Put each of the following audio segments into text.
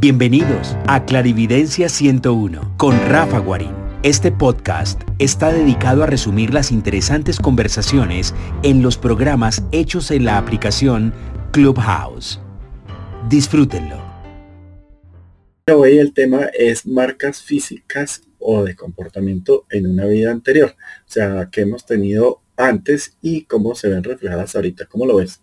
Bienvenidos a Clarividencia 101 con Rafa Guarín. Este podcast está dedicado a resumir las interesantes conversaciones en los programas hechos en la aplicación Clubhouse. Disfrútenlo. Hoy el tema es marcas físicas o de comportamiento en una vida anterior. O sea, que hemos tenido antes y cómo se ven reflejadas ahorita. ¿Cómo lo ves?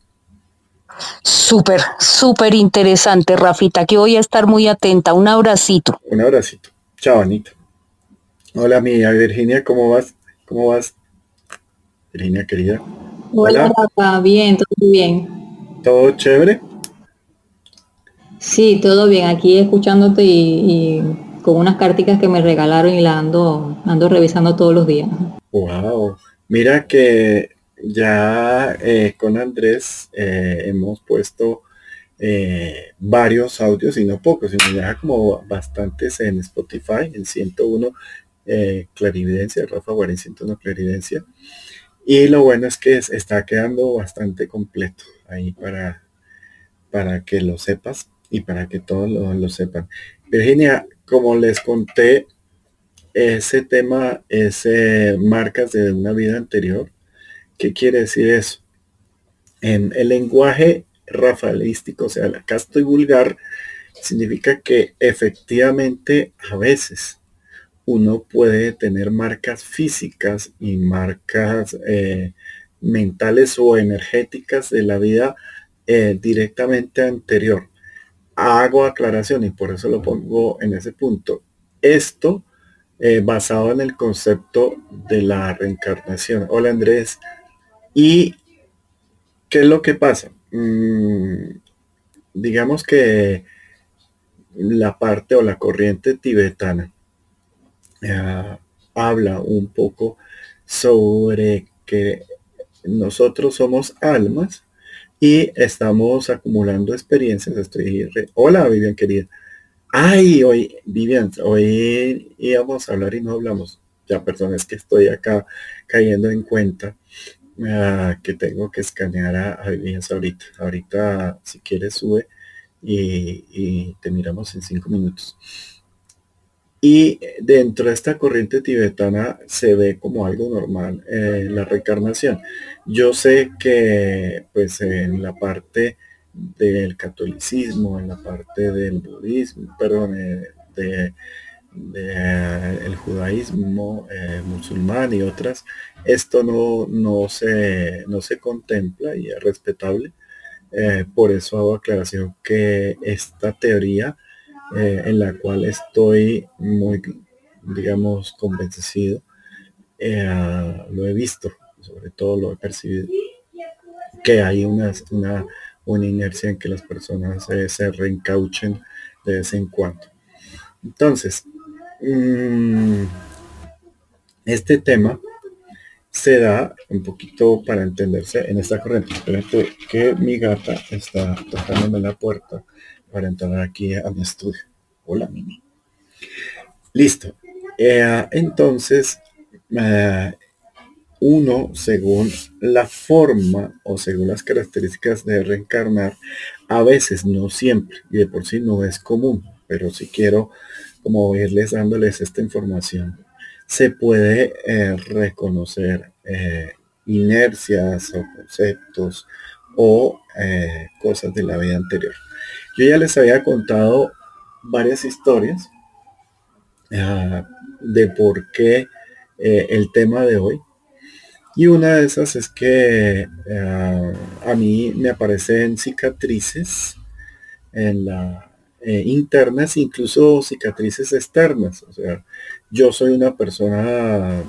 Súper, súper interesante, Rafita, que voy a estar muy atenta. Un abracito. Un abracito. Chao, Anita. Hola, mi Virginia, ¿cómo vas? ¿Cómo vas? Virginia, querida. Hola, Rafa, bien, todo bien. ¿Todo chévere? Sí, todo bien. Aquí escuchándote y, con unas carticas que me regalaron y la ando, ando revisando todos los días. Wow. Mira que ya eh, con Andrés eh, hemos puesto eh, varios audios y no pocos, sino ya como bastantes en Spotify, en 101 Clarividencia, Rafa Guarín 101 Clarividencia. Y lo bueno es que está quedando bastante completo ahí para, para que lo sepas y para que todos lo, sepan. Virginia, como les conté, ese tema es marcas de una vida anterior ¿Qué quiere decir eso? En el lenguaje rafaelístico, o sea, acá estoy vulgar, significa que efectivamente a veces uno puede tener marcas físicas y marcas eh, mentales o energéticas de la vida eh, directamente anterior. Hago aclaración y por eso lo pongo en ese punto. Esto eh, basado en el concepto de la reencarnación. Hola Andrés, ¿Y qué es lo que pasa? Mm, digamos que la parte o la corriente tibetana eh, habla un poco sobre que nosotros somos almas y estamos acumulando experiencias. Estoy Hola, Vivian querida. Ay, hoy, Vivian, hoy íbamos a hablar y no hablamos. Ya, personas que estoy acá cayendo en cuenta Ah, que tengo que escanear a, a ahorita. Ahorita, si quieres, sube y, te miramos en cinco minutos. Y dentro de esta corriente tibetana se ve como algo normal eh, la reencarnación. Yo sé que pues en la parte del catolicismo, en la parte del budismo, perdón, eh, de el judaísmo eh, musulmán y otras, esto no, no, se, no se contempla y es respetable. Eh, por eso hago aclaración que esta teoría eh, en la cual estoy muy, digamos, convencido, lo he visto, sobre todo lo he percibido, que hay una, una, una inercia en que las personas se reencauchen de vez en cuando. Entonces, Mm, este tema se da un poquito para entenderse en esta corriente. Espérate que mi gata está tocándome la puerta para entrar aquí a mi estudio. Hola, Mimi. Listo. Eh, entonces, eh, uno, según la forma o según las características de reencarnar, a veces, no siempre, y de por sí no es común, pero si quiero como irles dándoles esta información, se puede eh, reconocer eh, inercias o conceptos o eh, cosas de la vida anterior. Yo ya les había contado varias historias ah, de por qué el tema de hoy. Y una de esas es que ah, a mí me aparecen cicatrices en la eh, internas, incluso cicatrices externas. O sea, yo soy una persona,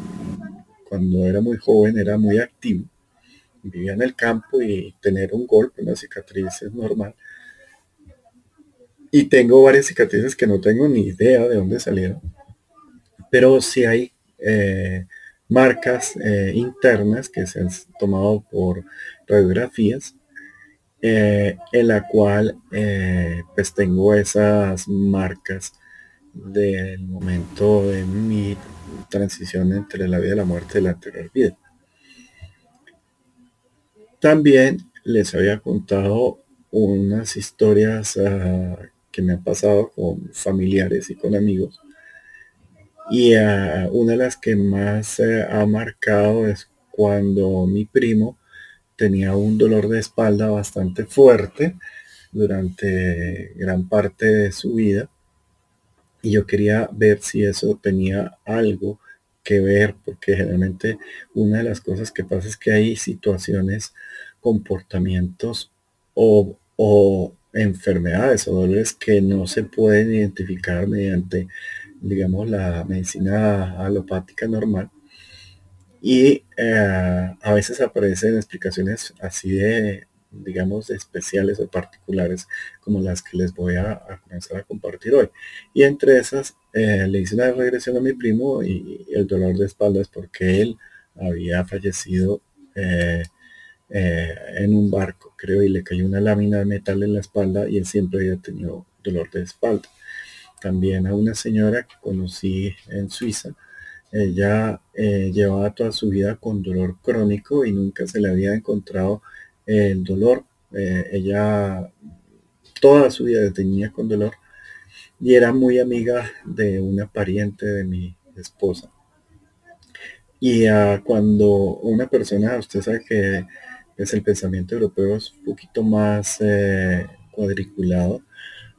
cuando era muy joven, era muy activo. Vivía en el campo y tener un golpe, una cicatriz es normal. Y tengo varias cicatrices que no tengo ni idea de dónde salieron. Pero sí hay eh, marcas eh, internas que se han tomado por radiografías eh, en la cual eh, pues tengo esas marcas del momento de mi transición entre la vida y la muerte de la anterior vida. También les había contado unas historias ah, que me han pasado con familiares y con amigos. Y ah, una de las que más eh, ha marcado es cuando mi primo tenía un dolor de espalda bastante fuerte durante gran parte de su vida. Y yo quería ver si eso tenía algo que ver, porque generalmente una de las cosas que pasa es que hay situaciones, comportamientos o, o enfermedades o dolores que no se pueden identificar mediante, digamos, la medicina alopática normal. Y eh, a veces aparecen explicaciones así de, digamos, especiales o particulares como las que les voy a, comenzar a compartir hoy. Y entre esas, eh, le hice una regresión a mi primo y, el dolor de espalda es porque él había fallecido eh, eh, en un barco, creo, y le cayó una lámina de metal en la espalda y él siempre había tenido dolor de espalda. También a una señora que conocí en Suiza, ella llevaba toda su vida con dolor crónico y nunca se le había encontrado el dolor. Eh, ella toda su vida tenía con dolor y era muy amiga de una pariente de mi esposa. Y uh, cuando una persona, usted sabe que es el pensamiento europeo es un poquito más eh, cuadriculado,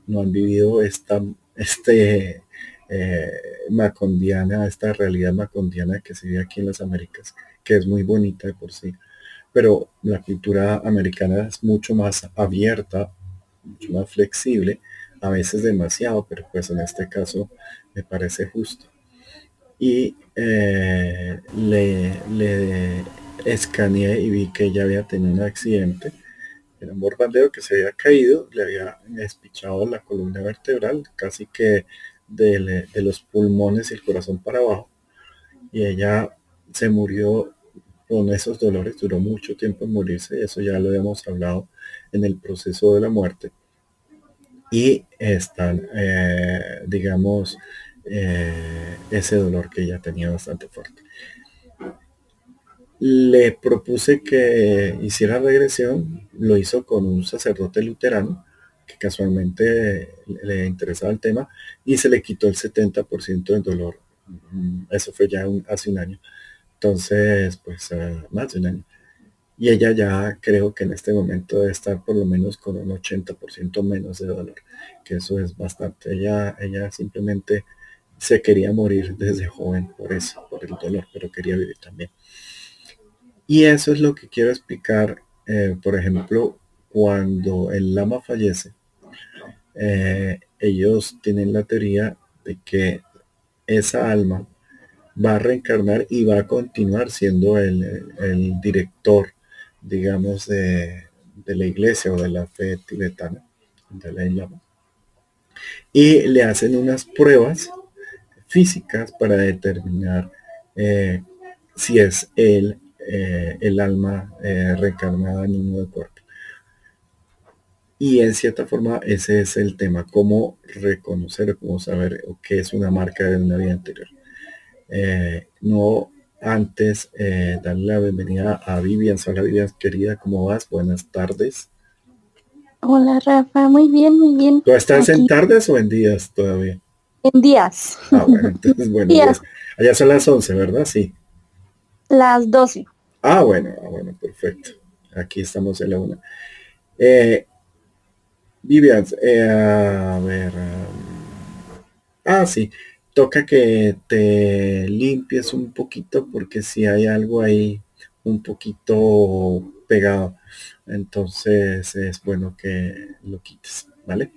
no han vivido esta este, eh, macondiana, esta realidad macondiana que se vive aquí en las Américas, que es muy bonita de por sí pero la cultura americana es mucho más abierta, mucho más flexible, a veces demasiado, pero pues en este caso me parece justo. Y eh, le, le escaneé y vi que ella había tenido un accidente. Era un borbandeo que se había caído, le había despichado la columna vertebral, casi que de, los pulmones y el corazón para abajo. Y ella se murió con esos dolores, duró mucho tiempo en morirse, eso ya lo habíamos hablado en el proceso de la muerte. Y están, eh, digamos, eh, ese dolor que ella tenía bastante fuerte. Le propuse que hiciera regresión, lo hizo con un sacerdote luterano, que casualmente le interesaba el tema, y se le quitó el 70% del dolor. Mm, eso fue ya hace un año. Entonces, pues uh, más de un año. Y ella ya creo que en este momento debe estar por lo menos con un 80% menos de dolor, que eso es bastante. Ella, ella simplemente se quería morir desde joven por eso, por el dolor, pero quería vivir también. Y eso es lo que quiero explicar, eh, por ejemplo, cuando el lama fallece, eh, ellos tienen la teoría de que esa alma va a reencarnar y va a continuar siendo el, director, digamos, de, la iglesia o de la fe tibetana, de la Lama. Y le hacen unas pruebas físicas para determinar eh, si es él eh, el alma reencarnada en un nuevo cuerpo. Y en cierta forma ese es el tema, cómo reconocer, cómo saber qué es una marca de una vida anterior. Eh, no antes eh, darle la bienvenida a Vivian. Hola Vivian, querida, ¿cómo vas? Buenas tardes. Hola Rafa, muy bien, muy bien. ¿Tú estás en tardes o en días todavía? En días. Ah, bueno, entonces bueno, allá son las 11, ¿verdad? Sí. Las 12. Ah, bueno, ah, bueno, perfecto. Aquí estamos en la una. Eh, Vivian, eh, a ver. Um, ah, sí toca que te limpies un poquito porque si hay algo ahí un poquito pegado, entonces es bueno que lo quites, ¿vale?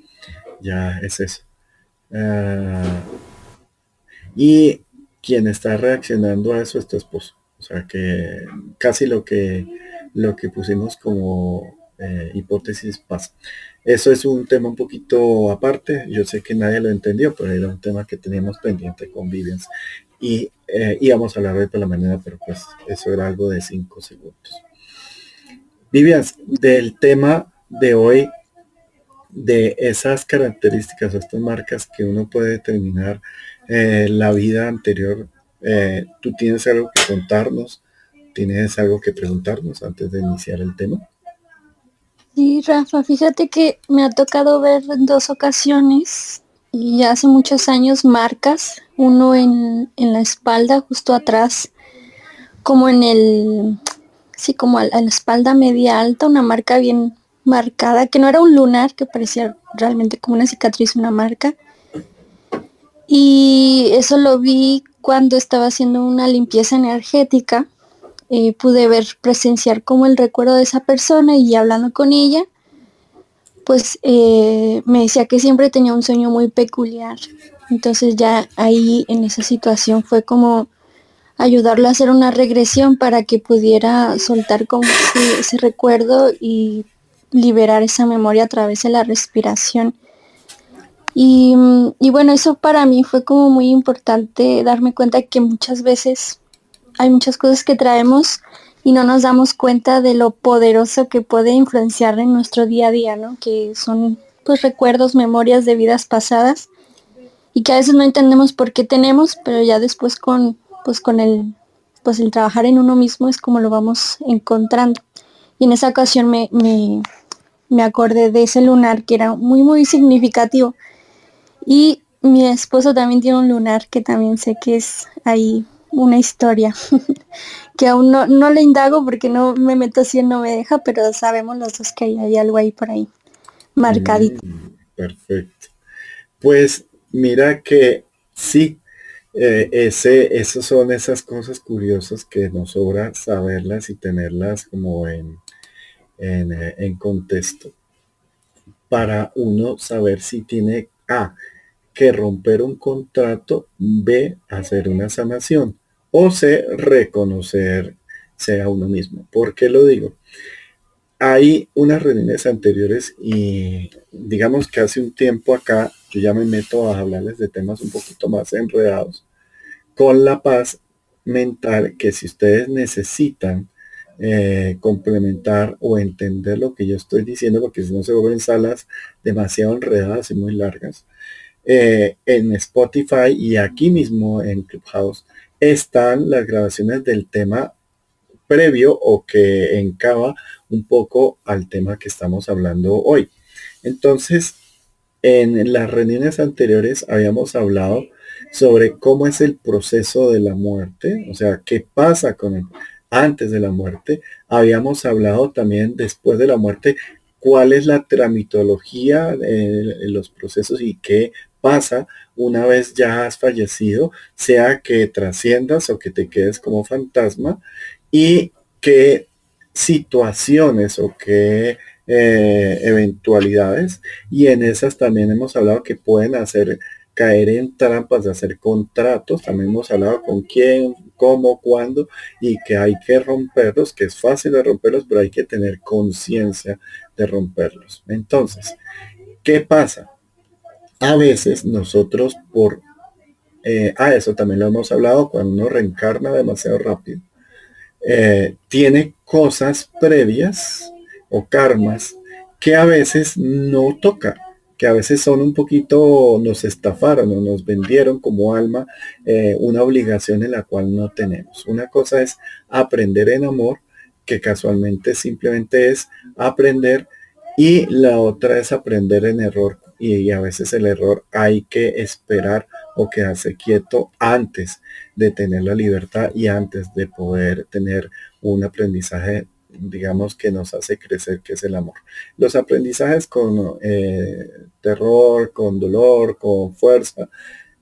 Ya es eso. Ah, y quien está reaccionando a eso es tu esposo. O sea que casi lo que lo que pusimos como eh, hipótesis pasa. Eso es un tema un poquito aparte. Yo sé que nadie lo entendió, pero era un tema que teníamos pendiente con Vivians. Y eh, íbamos a hablar de por la mañana, pero pues eso era algo de cinco segundos. Vivians, del tema de hoy, de esas características o estas marcas que uno puede determinar eh, la vida anterior, ¿tú tienes algo que contarnos? ¿Tienes algo que preguntarnos antes de iniciar el tema? Sí, Rafa, fíjate que me ha tocado ver en dos ocasiones y ya hace muchos años marcas, uno en, en la espalda, justo atrás, como en el, sí, como a la espalda media alta, una marca bien marcada, que no era un lunar, que parecía realmente como una cicatriz, una marca. Y eso lo vi cuando estaba haciendo una limpieza energética. Eh, pude ver, presenciar como el recuerdo de esa persona y hablando con ella, pues eh, me decía que siempre tenía un sueño muy peculiar. Entonces ya ahí en esa situación fue como ayudarlo a hacer una regresión para que pudiera soltar como ese, recuerdo y liberar esa memoria a través de la respiración. Y, bueno, eso para mí fue como muy importante darme cuenta que muchas veces hay muchas cosas que traemos y no nos damos cuenta de lo poderoso que puede influenciar en nuestro día a día, ¿no? Que son pues recuerdos, memorias de vidas pasadas y que a veces no entendemos por qué tenemos, pero ya después con pues con el pues el trabajar en uno mismo es como lo vamos encontrando. Y en esa ocasión me, me, me acordé de ese lunar que era muy, muy significativo. Y mi esposo también tiene un lunar que también sé que es ahí una historia que aún no, no le indago porque no me meto así, no me deja, pero sabemos los dos que hay, hay algo ahí por ahí marcadito. Mm, perfecto. Pues mira que sí, eh, ese, esas son esas cosas curiosas que nos sobra saberlas y tenerlas como en, eh, en, contexto para uno saber si tiene A, que romper un contrato, B, hacer una sanación o C, reconocer sea uno mismo. ¿Por qué lo digo? Hay unas reuniones anteriores y digamos que hace un tiempo acá yo ya me meto a hablarles de temas un poquito más enredados con la paz mental que si ustedes necesitan eh, complementar o entender lo que yo estoy diciendo, porque si no se vuelven salas demasiado enredadas y muy largas. Eh, en Spotify y aquí mismo en Clubhouse están las grabaciones del tema previo o que encaba un poco al tema que estamos hablando hoy. Entonces, en las reuniones anteriores habíamos hablado sobre cómo es el proceso de la muerte, o sea, qué pasa con antes de la muerte. Habíamos hablado también después de la muerte, cuál es la tramitología en los procesos y qué pasa una vez ya has fallecido, sea que trasciendas o que te quedes como fantasma y qué situaciones o qué eh, eventualidades. Y en esas también hemos hablado que pueden hacer caer en trampas de hacer contratos. También hemos hablado con quién, cómo, cuándo y que hay que romperlos, que es fácil de romperlos, pero hay que tener conciencia de romperlos. Entonces, ¿qué pasa? A veces nosotros por... Eh, a eso también lo hemos hablado, cuando uno reencarna demasiado rápido, eh, tiene cosas previas o karmas que a veces no toca que a veces son un poquito, nos estafaron o nos vendieron como alma eh, una obligación en la cual no tenemos. Una cosa es aprender en amor, que casualmente simplemente es aprender, y la otra es aprender en error. Y, a veces el error hay que esperar o quedarse quieto antes de tener la libertad y antes de poder tener un aprendizaje digamos, que nos hace crecer, que es el amor. Los aprendizajes con eh, terror, con dolor, con fuerza,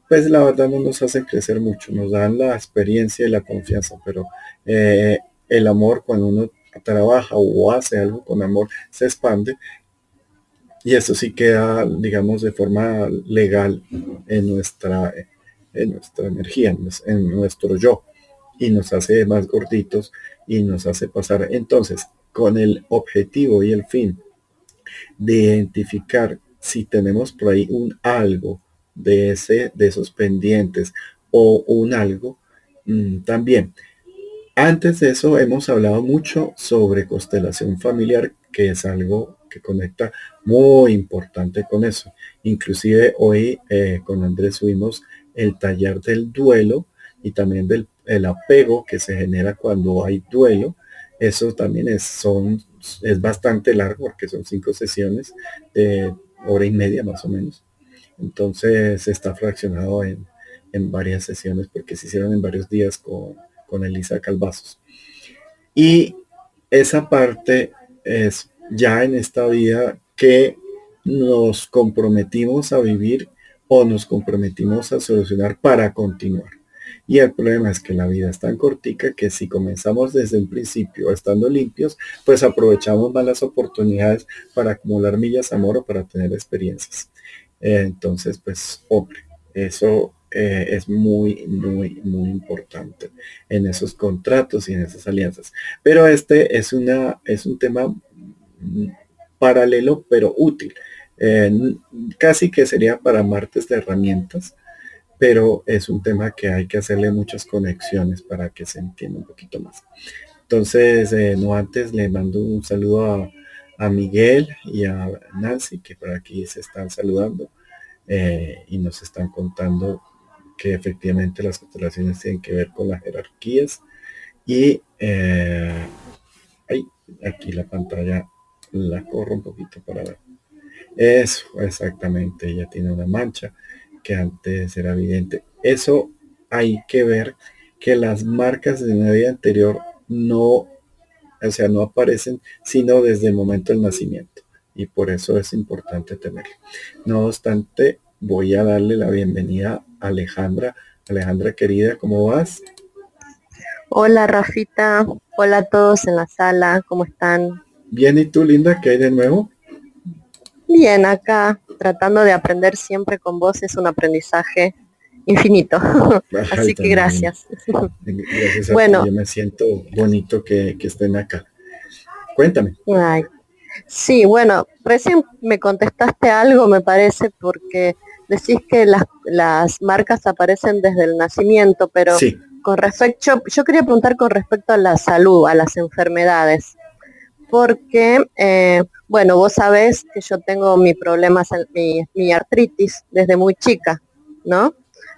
pues la verdad no nos hacen crecer mucho, nos dan la experiencia y la confianza, pero eh, el amor cuando uno trabaja o hace algo con amor se expande y eso sí queda, digamos, de forma legal en nuestra, en nuestra energía, en nuestro yo y nos hace más gorditos y nos hace pasar. Entonces, con el objetivo y el fin de identificar si tenemos por ahí un algo de ese, de esos pendientes o un algo mm, también. Antes de eso hemos hablado mucho sobre constelación familiar, que es algo que conecta muy importante con eso. Inclusive hoy eh, con Andrés subimos el taller del duelo y también del el apego que se genera cuando hay duelo. Eso también es, son es bastante largo porque son cinco sesiones de hora y media más o menos. Entonces está fraccionado en, varias sesiones porque se hicieron en varios días con, con Elisa Calvazos. Y esa parte es ya en esta vida que nos comprometimos a vivir o nos comprometimos a solucionar para continuar. Y el problema es que la vida es tan cortica que si comenzamos desde el principio estando limpios, pues aprovechamos más las oportunidades para acumular millas amor o para tener experiencias. entonces, pues, hombre, eso eh, es muy, muy, muy importante en esos contratos y en esas alianzas. Pero este es, una, es un tema paralelo, pero útil. casi que sería para martes de herramientas, pero es un tema que hay que hacerle muchas conexiones para que se entienda un poquito más. Entonces, eh, no antes le mando un saludo a, Miguel y a Nancy, que por aquí se están saludando eh, y nos están contando que efectivamente las constelaciones tienen que ver con las jerarquías y eh, aquí la pantalla la corro un poquito para ver. Eso, exactamente, ella tiene una mancha que antes era evidente. Eso hay que ver que las marcas de una vida anterior no, o sea, no aparecen sino desde el momento del nacimiento. Y por eso es importante tenerlo. No obstante, voy a darle la bienvenida a Alejandra. Alejandra querida, ¿cómo vas? Hola Rafita, hola a todos en la sala, ¿cómo están? Bien, ¿y tú Linda? ¿Qué hay de nuevo? Bien, acá tratando de aprender siempre con vos es un aprendizaje infinito. Así que gracias. Gracias bueno, yo me siento bonito que, estén acá. Cuéntame. Sí, bueno, recién me contestaste algo, me parece, porque decís que las, las marcas aparecen desde el nacimiento, pero con respecto, yo quería preguntar con respecto a la salud, a las enfermedades porque, eh, bueno, vos sabés que yo tengo mi problemas, mi, mi artritis desde muy chica, ¿no?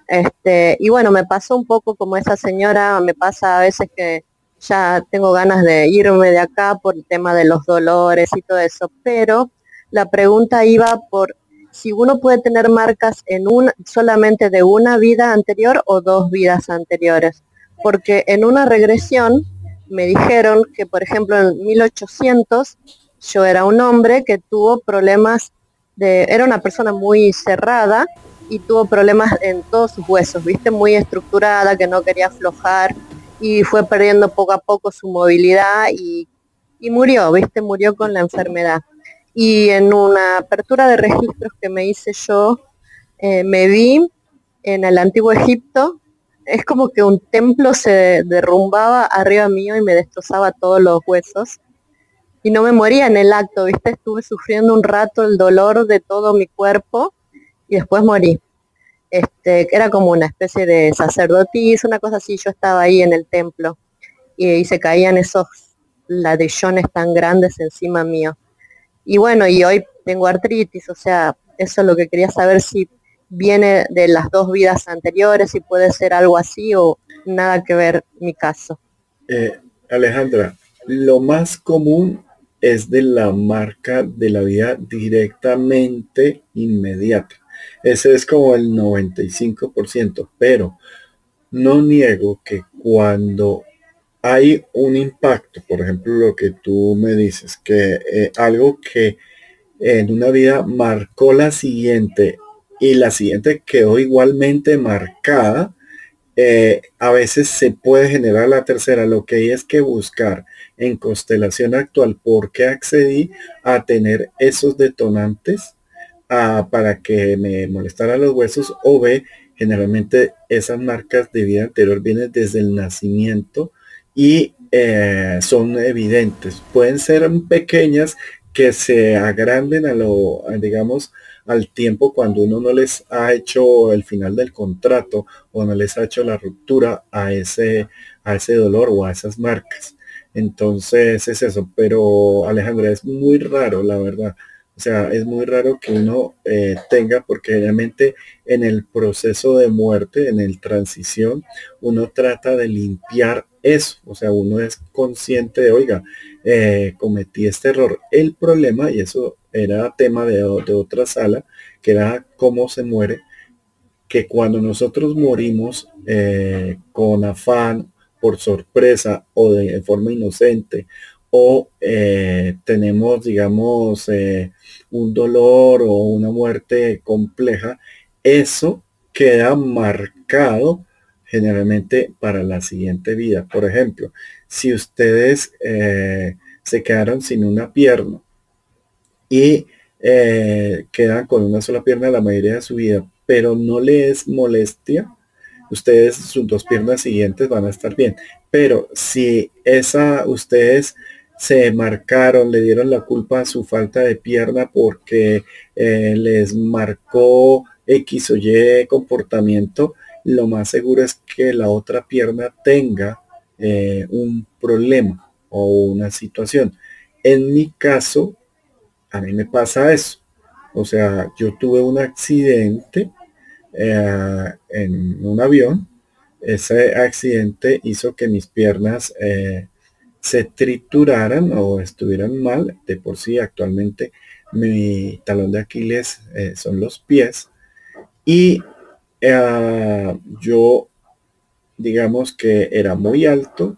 Este, y bueno, me pasó un poco como esa señora, me pasa a veces que ya tengo ganas de irme de acá por el tema de los dolores y todo eso, pero la pregunta iba por si uno puede tener marcas en una, solamente de una vida anterior o dos vidas anteriores, porque en una regresión me dijeron que, por ejemplo, en 1800 yo era un hombre que tuvo problemas de, era una persona muy cerrada y tuvo problemas en todos sus huesos, viste, muy estructurada, que no quería aflojar y fue perdiendo poco a poco su movilidad y, murió, viste, murió con la enfermedad. Y en una apertura de registros que me hice yo, eh, me vi en el antiguo Egipto es como que un templo se derrumbaba arriba mío y me destrozaba todos los huesos. Y no me moría en el acto, ¿viste? Estuve sufriendo un rato el dolor de todo mi cuerpo y después morí. Este, era como una especie de sacerdotisa, una cosa así. Yo estaba ahí en el templo y, se caían esos ladrillones tan grandes encima mío. Y bueno, y hoy tengo artritis, o sea, eso es lo que quería saber si viene de las dos vidas anteriores y puede ser algo así o nada que ver mi caso. Eh, Alejandra, lo más común es de la marca de la vida directamente inmediata. Ese es como el 95%, pero no niego que cuando hay un impacto, por ejemplo, lo que tú me dices, que eh, algo que en una vida marcó la siguiente y la siguiente quedó igualmente marcada, eh, a veces se puede generar la tercera. Lo que hay es que buscar en constelación actual por qué accedí a tener esos detonantes para que me molestaran los huesos o ve generalmente esas marcas de vida anterior vienen desde el nacimiento y eh, son evidentes. Pueden ser pequeñas que se agranden a lo, digamos, al tiempo cuando uno no les ha hecho el final del contrato o no les ha hecho la ruptura a ese, a ese dolor o a esas marcas. Entonces es eso, pero Alejandra, es muy raro, la verdad, O sea, es muy raro que uno eh, tenga, porque realmente en el proceso de muerte, en el transición, uno trata de limpiar eso. O sea, uno es consciente de, oiga, eh, cometí este error. El problema, y eso era tema de, otra sala, que era cómo se muere, que cuando nosotros morimos eh, con afán, por sorpresa o de forma inocente o eh, tenemos, digamos, eh, un dolor o una muerte compleja, eso queda marcado generalmente para la siguiente vida. Por ejemplo, si ustedes se quedaron sin una pierna y quedan con una sola pierna la mayoría de su vida, pero no les molestia, ustedes sus dos piernas siguientes van a estar bien. Pero si esa ustedes se marcaron, le dieron la culpa a su falta de pierna porque eh, les marcó X o Y comportamiento, lo más seguro es que la otra pierna tenga eh, un problema o una situación. En mi caso, a mí me pasa eso. O sea, yo tuve un accidente eh, en un avión. Ese accidente hizo que mis piernas se trituraran o estuvieran mal, de por sí actualmente mi talón de Aquiles eh, son los pies y eh, yo digamos que era muy alto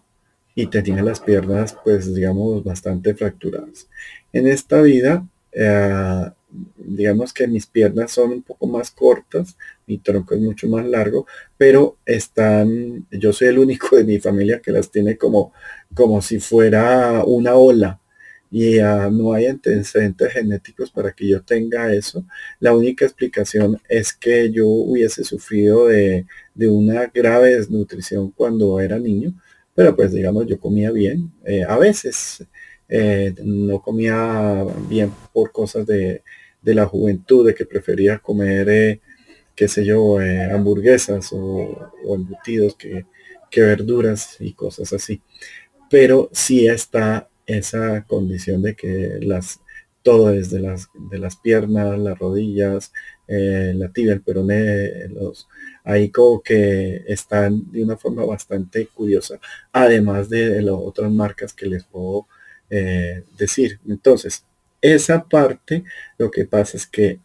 y tenía las piernas pues digamos bastante fracturadas. En esta vida eh, digamos que mis piernas son un poco más cortas, mi tronco es mucho más largo, pero están, yo soy el único de mi familia que las tiene como, como si fuera una ola. Y ah, no hay antecedentes genéticos para que yo tenga eso. La única explicación es que yo hubiese sufrido de, una grave desnutrición cuando era niño, pero pues digamos yo comía bien. Eh, a veces eh, no comía bien por cosas de, de la juventud, de que prefería comer, eh, qué sé yo, eh, hamburguesas o, embutidos que, verduras y cosas así. Pero sí está esa condición de que las todo desde las de las piernas, las rodillas, eh, la tibia, el peroné, los ahí como que están de una forma bastante curiosa, además de, las otras marcas que les puedo decir. Entonces, esa parte, lo que pasa es que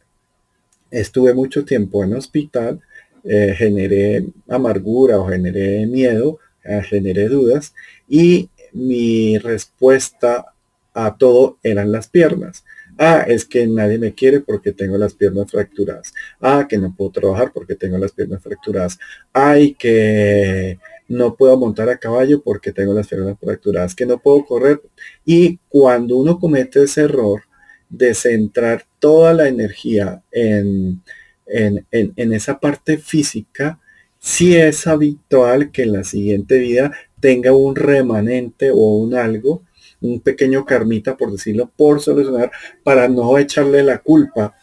estuve mucho tiempo en hospital, eh, generé amargura o generé miedo, eh, generé dudas y mi respuesta a todo eran las piernas. Ah, es que nadie me quiere porque tengo las piernas fracturadas. Ah, que no puedo trabajar porque tengo las piernas fracturadas. Ay, que no puedo montar a caballo porque tengo las piernas fracturadas. Que no puedo correr. Y cuando uno comete ese error, de centrar toda la energía en, en, esa parte física, si es habitual que en la siguiente vida tenga un remanente o un algo, un pequeño carmita, por decirlo, por solucionar, para no echarle la culpa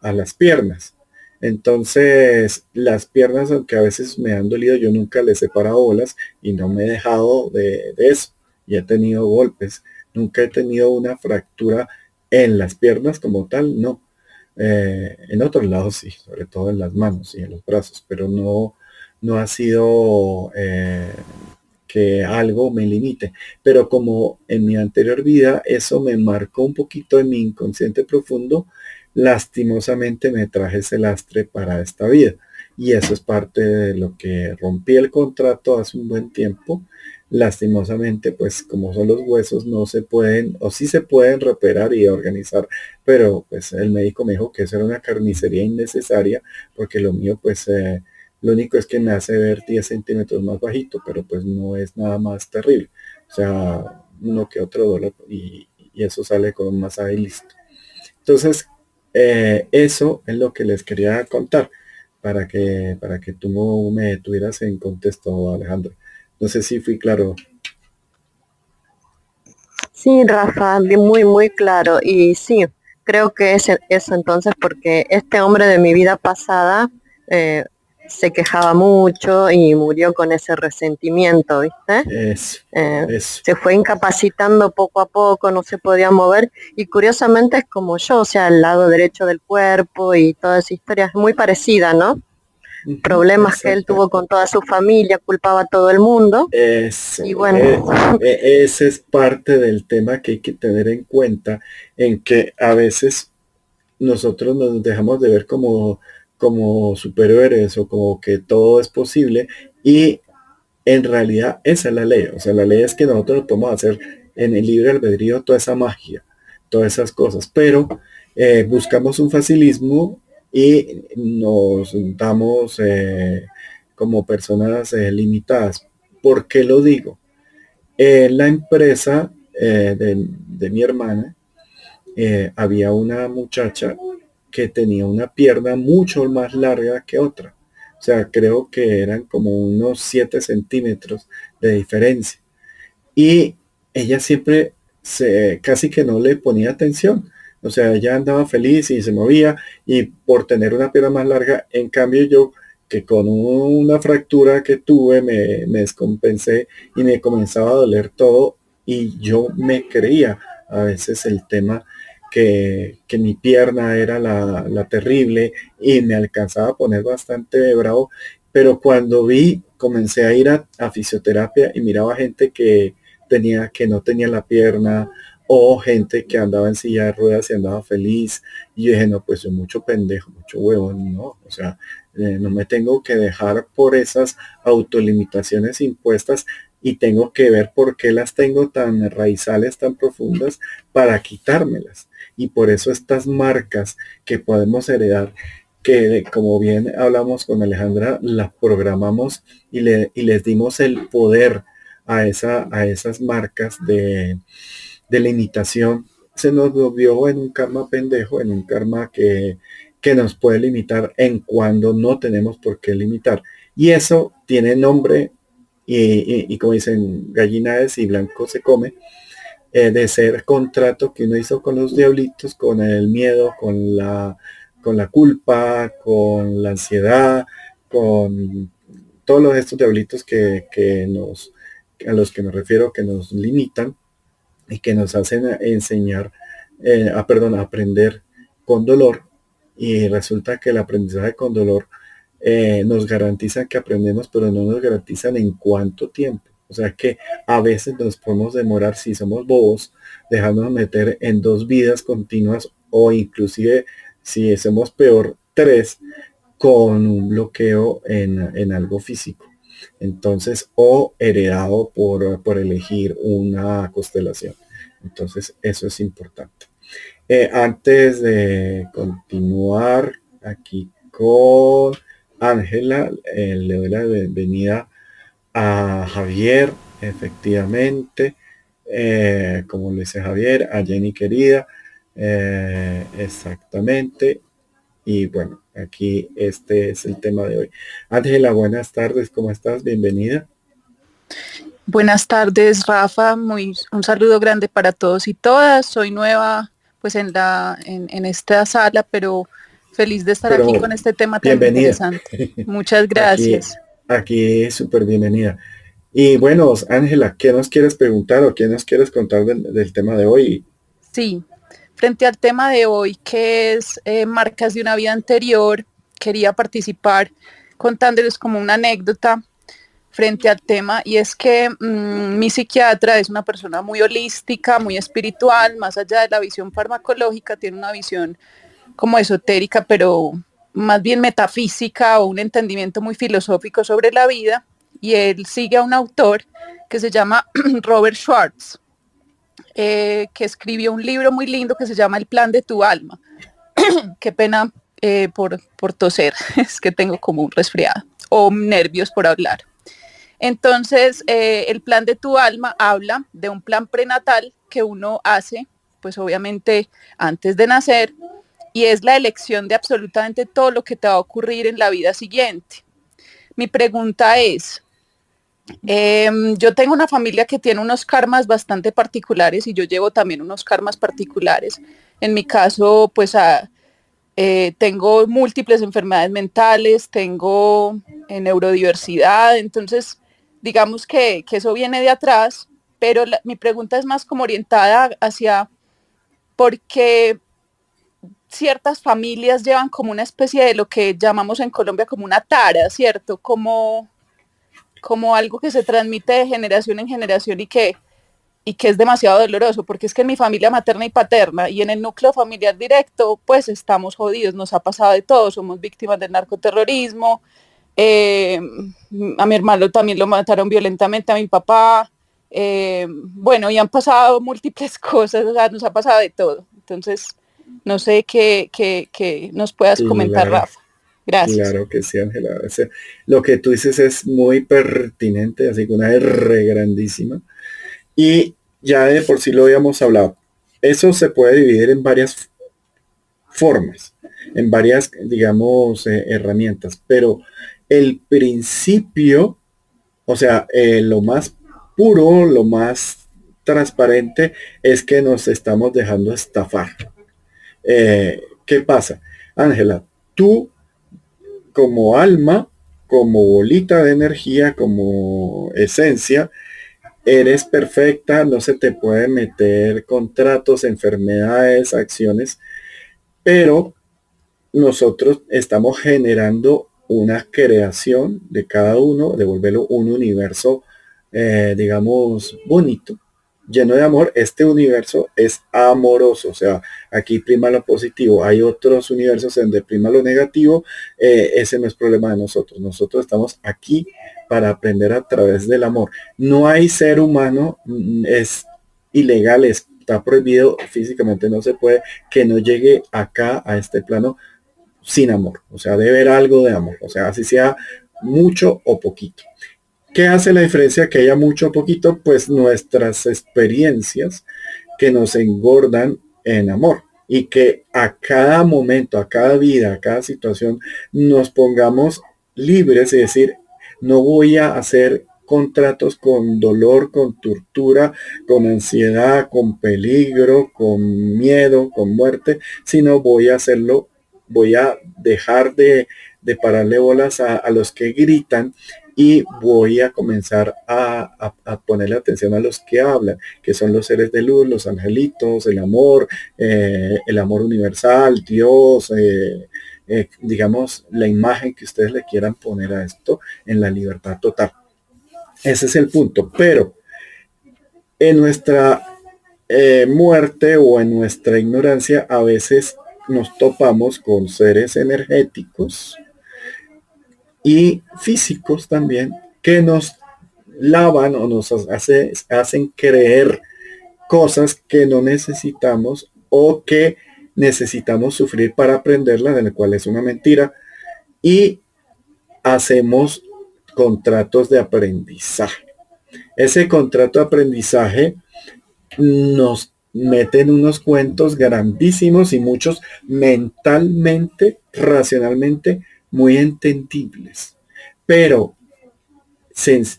a las piernas. Entonces, las piernas, aunque a veces me han dolido, yo nunca les he parado bolas y no me he dejado de, eso. Y he tenido golpes. Nunca he tenido una fractura en las piernas como tal, no. Eh, en otros lados sí, sobre todo en las manos y en los brazos, pero no, no ha sido eh, que algo me limite. Pero como en mi anterior vida eso me marcó un poquito en mi inconsciente profundo, lastimosamente me traje ese lastre para esta vida. Y eso es parte de lo que rompí el contrato hace un buen tiempo lastimosamente, pues como son los huesos, no se pueden, o sí se pueden reparar y organizar, pero pues el médico me dijo que eso era una carnicería innecesaria, porque lo mío, pues eh, lo único es que me hace ver 10 centímetros más bajito, pero pues no es nada más terrible. O sea, uno que otro dólar y, eso sale con un masaje y listo. Entonces, eh, eso es lo que les quería contar para que, para que tú me tuvieras en contexto, Alejandro. No sé si fui claro. Sí, Rafa, muy, muy claro. Y sí, creo que es eso entonces porque este hombre de mi vida pasada, eh, se quejaba mucho y murió con ese resentimiento, ¿viste? Eh, se fue incapacitando poco a poco, no se podía mover y curiosamente es como yo, o sea, el lado derecho del cuerpo y toda esa historia es muy parecida, ¿no? problemas que él tuvo con toda su familia, culpaba a todo el mundo. y bueno. Eh, eh, ese es parte del tema que hay que tener en cuenta, en que a veces nosotros nos dejamos de ver como, como superhéroes o como que todo es posible y en realidad esa es la ley. O sea, la ley es que nosotros podemos hacer en el libre albedrío toda esa magia, todas esas cosas, pero eh, buscamos un facilismo y nos damos eh, como personas eh, limitadas. ¿Por qué lo digo? En la empresa eh, de, mi hermana había una muchacha que tenía una pierna mucho más larga que otra. O sea, creo que eran como unos 7 centímetros de diferencia. Y ella siempre se, casi que no le ponía atención. O sea, ella andaba feliz y se movía y por tener una pierna más larga, en cambio yo que con una fractura que tuve me, descompensé y me comenzaba a doler todo y yo me creía a veces el tema que, mi pierna era la, terrible y me alcanzaba a poner bastante bravo, pero cuando vi, comencé a ir a, fisioterapia y miraba gente que tenía, que no tenía la pierna o gente que andaba en silla de ruedas y andaba feliz. Y dije, no, pues soy mucho pendejo, mucho huevo, no, o sea, eh, no me tengo que dejar por esas autolimitaciones impuestas y tengo que ver por qué las tengo tan raizales, tan profundas, para quitármelas. Y por eso estas marcas que podemos heredar, que como bien hablamos con Alejandra, las programamos y, le, y les dimos el poder a, esa, a esas marcas de, de limitación se nos vio en un karma pendejo, en un karma que, que nos puede limitar en cuando no tenemos por qué limitar. Y eso tiene nombre y, como dicen, gallina es y blanco se come, eh, de ser contrato que uno hizo con los diablitos, con el miedo, con la, con la culpa, con la ansiedad, con todos estos diablitos que, que nos, a los que me refiero, que nos limitan y que nos hacen enseñar, eh, a, perdón, aprender con dolor y resulta que el aprendizaje con dolor eh, nos garantiza que aprendemos, pero no nos garantizan en cuánto tiempo. O sea que a veces nos podemos demorar, si somos bobos, dejándonos meter en dos vidas continuas o inclusive, si somos peor, tres, con un bloqueo en, en algo físico. Entonces, o heredado por, por elegir una constelación. Entonces, eso es importante. Eh, antes de continuar aquí con Ángela, eh, le doy la bienvenida a Javier, efectivamente, eh, como lo dice Javier, a Jenny querida, exactamente. Y bueno, aquí este es el tema de hoy. Ángela, buenas tardes, ¿cómo estás? Bienvenida. Buenas tardes, Rafa. Muy, un saludo grande para todos y todas. Soy nueva pues en la en, esta sala, pero feliz de estar aquí con este tema tan interesante. Muchas gracias. Aquí, es súper bienvenida. Y bueno, Ángela, ¿qué nos quieres preguntar o qué nos quieres contar del, tema de hoy? Sí, frente al tema de hoy, que es eh, marcas de una vida anterior, quería participar contándoles como una anécdota frente al tema y es que mm, mi psiquiatra es una persona muy holística, muy espiritual, más allá de la visión farmacológica, tiene una visión como esotérica, pero más bien metafísica o un entendimiento muy filosófico sobre la vida y él sigue a un autor que se llama Robert Schwartz, eh, que escribió un libro muy lindo que se llama El plan de tu alma. Qué pena eh, por, por toser, es que tengo como un resfriado o nervios por hablar. Entonces, eh, el plan de tu alma habla de un plan prenatal que uno hace, pues obviamente antes de nacer, y es la elección de absolutamente todo lo que te va a ocurrir en la vida siguiente. Mi pregunta es, em, yo tengo una familia que tiene unos karmas bastante particulares y yo llevo también unos karmas particulares. En mi caso, pues eh, tengo múltiples enfermedades mentales, tengo eh, neurodiversidad, entonces digamos que, eso viene de atrás, pero mi pregunta es más como orientada hacia por qué ciertas familias llevan como una especie de lo que llamamos en Colombia como una tara, ¿cierto? Como, como algo que se transmite de generación en generación y que y que es demasiado doloroso, porque es que en mi familia materna y paterna y en el núcleo familiar directo, pues estamos jodidos, nos ha pasado de todo, somos víctimas del narcoterrorismo, eh, a mi hermano también lo mataron violentamente, a mi papá, eh, bueno, y han pasado múltiples cosas, o sea, nos ha pasado de todo. Entonces, no sé qué, qué, nos puedas comentar, Rafa. Gracias. Claro que sí, Ángela. lo que tú dices es muy pertinente, así que una R grandísima. Y ya de por sí lo habíamos hablado. Eso se puede dividir en varias formas, en varias, digamos, eh, herramientas. Pero el principio, o sea, eh, lo más puro, lo más transparente es que nos estamos dejando estafar. Eh, ¿Qué pasa? Ángela, tú como alma, como bolita de energía, como esencia, eres perfecta, no se te puede meter contratos, enfermedades, acciones, pero nosotros estamos generando una creación de cada uno, devolverlo un universo, eh, digamos, bonito, lleno de amor, este universo es amoroso, o sea, aquí prima lo positivo, hay otros universos en donde prima lo negativo, eh, ese no es problema de nosotros, nosotros estamos aquí para aprender a través del amor. No hay ser humano, mm, es ilegal, está prohibido físicamente, no se puede que no llegue acá a este plano sin amor, o sea, debe haber algo de amor, o sea, así sea mucho o poquito. ¿Qué hace la diferencia que haya mucho o poquito? Pues nuestras experiencias que nos engordan en amor y que a cada momento, a cada vida, a cada situación nos pongamos libres y decir, no voy a hacer contratos con dolor, con tortura, con ansiedad, con peligro, con miedo, con muerte, sino voy a hacerlo, voy a dejar de, de pararle bolas a, los que gritan y voy a comenzar a, ponerle atención a los que hablan, que son los seres de luz, los angelitos, el amor, eh, el amor universal, Dios, eh, eh, digamos, la imagen que ustedes le quieran poner a esto en la libertad total. Ese es el punto. Pero en nuestra muerte o en nuestra ignorancia a veces nos topamos con seres energéticos y físicos también que nos lavan o nos hace, hacen creer cosas que no necesitamos o que necesitamos sufrir para aprenderla, de la cual es una mentira, y hacemos contratos de aprendizaje. Ese contrato de aprendizaje nos mete en unos cuentos grandísimos y muchos mentalmente, racionalmente muy entendibles, pero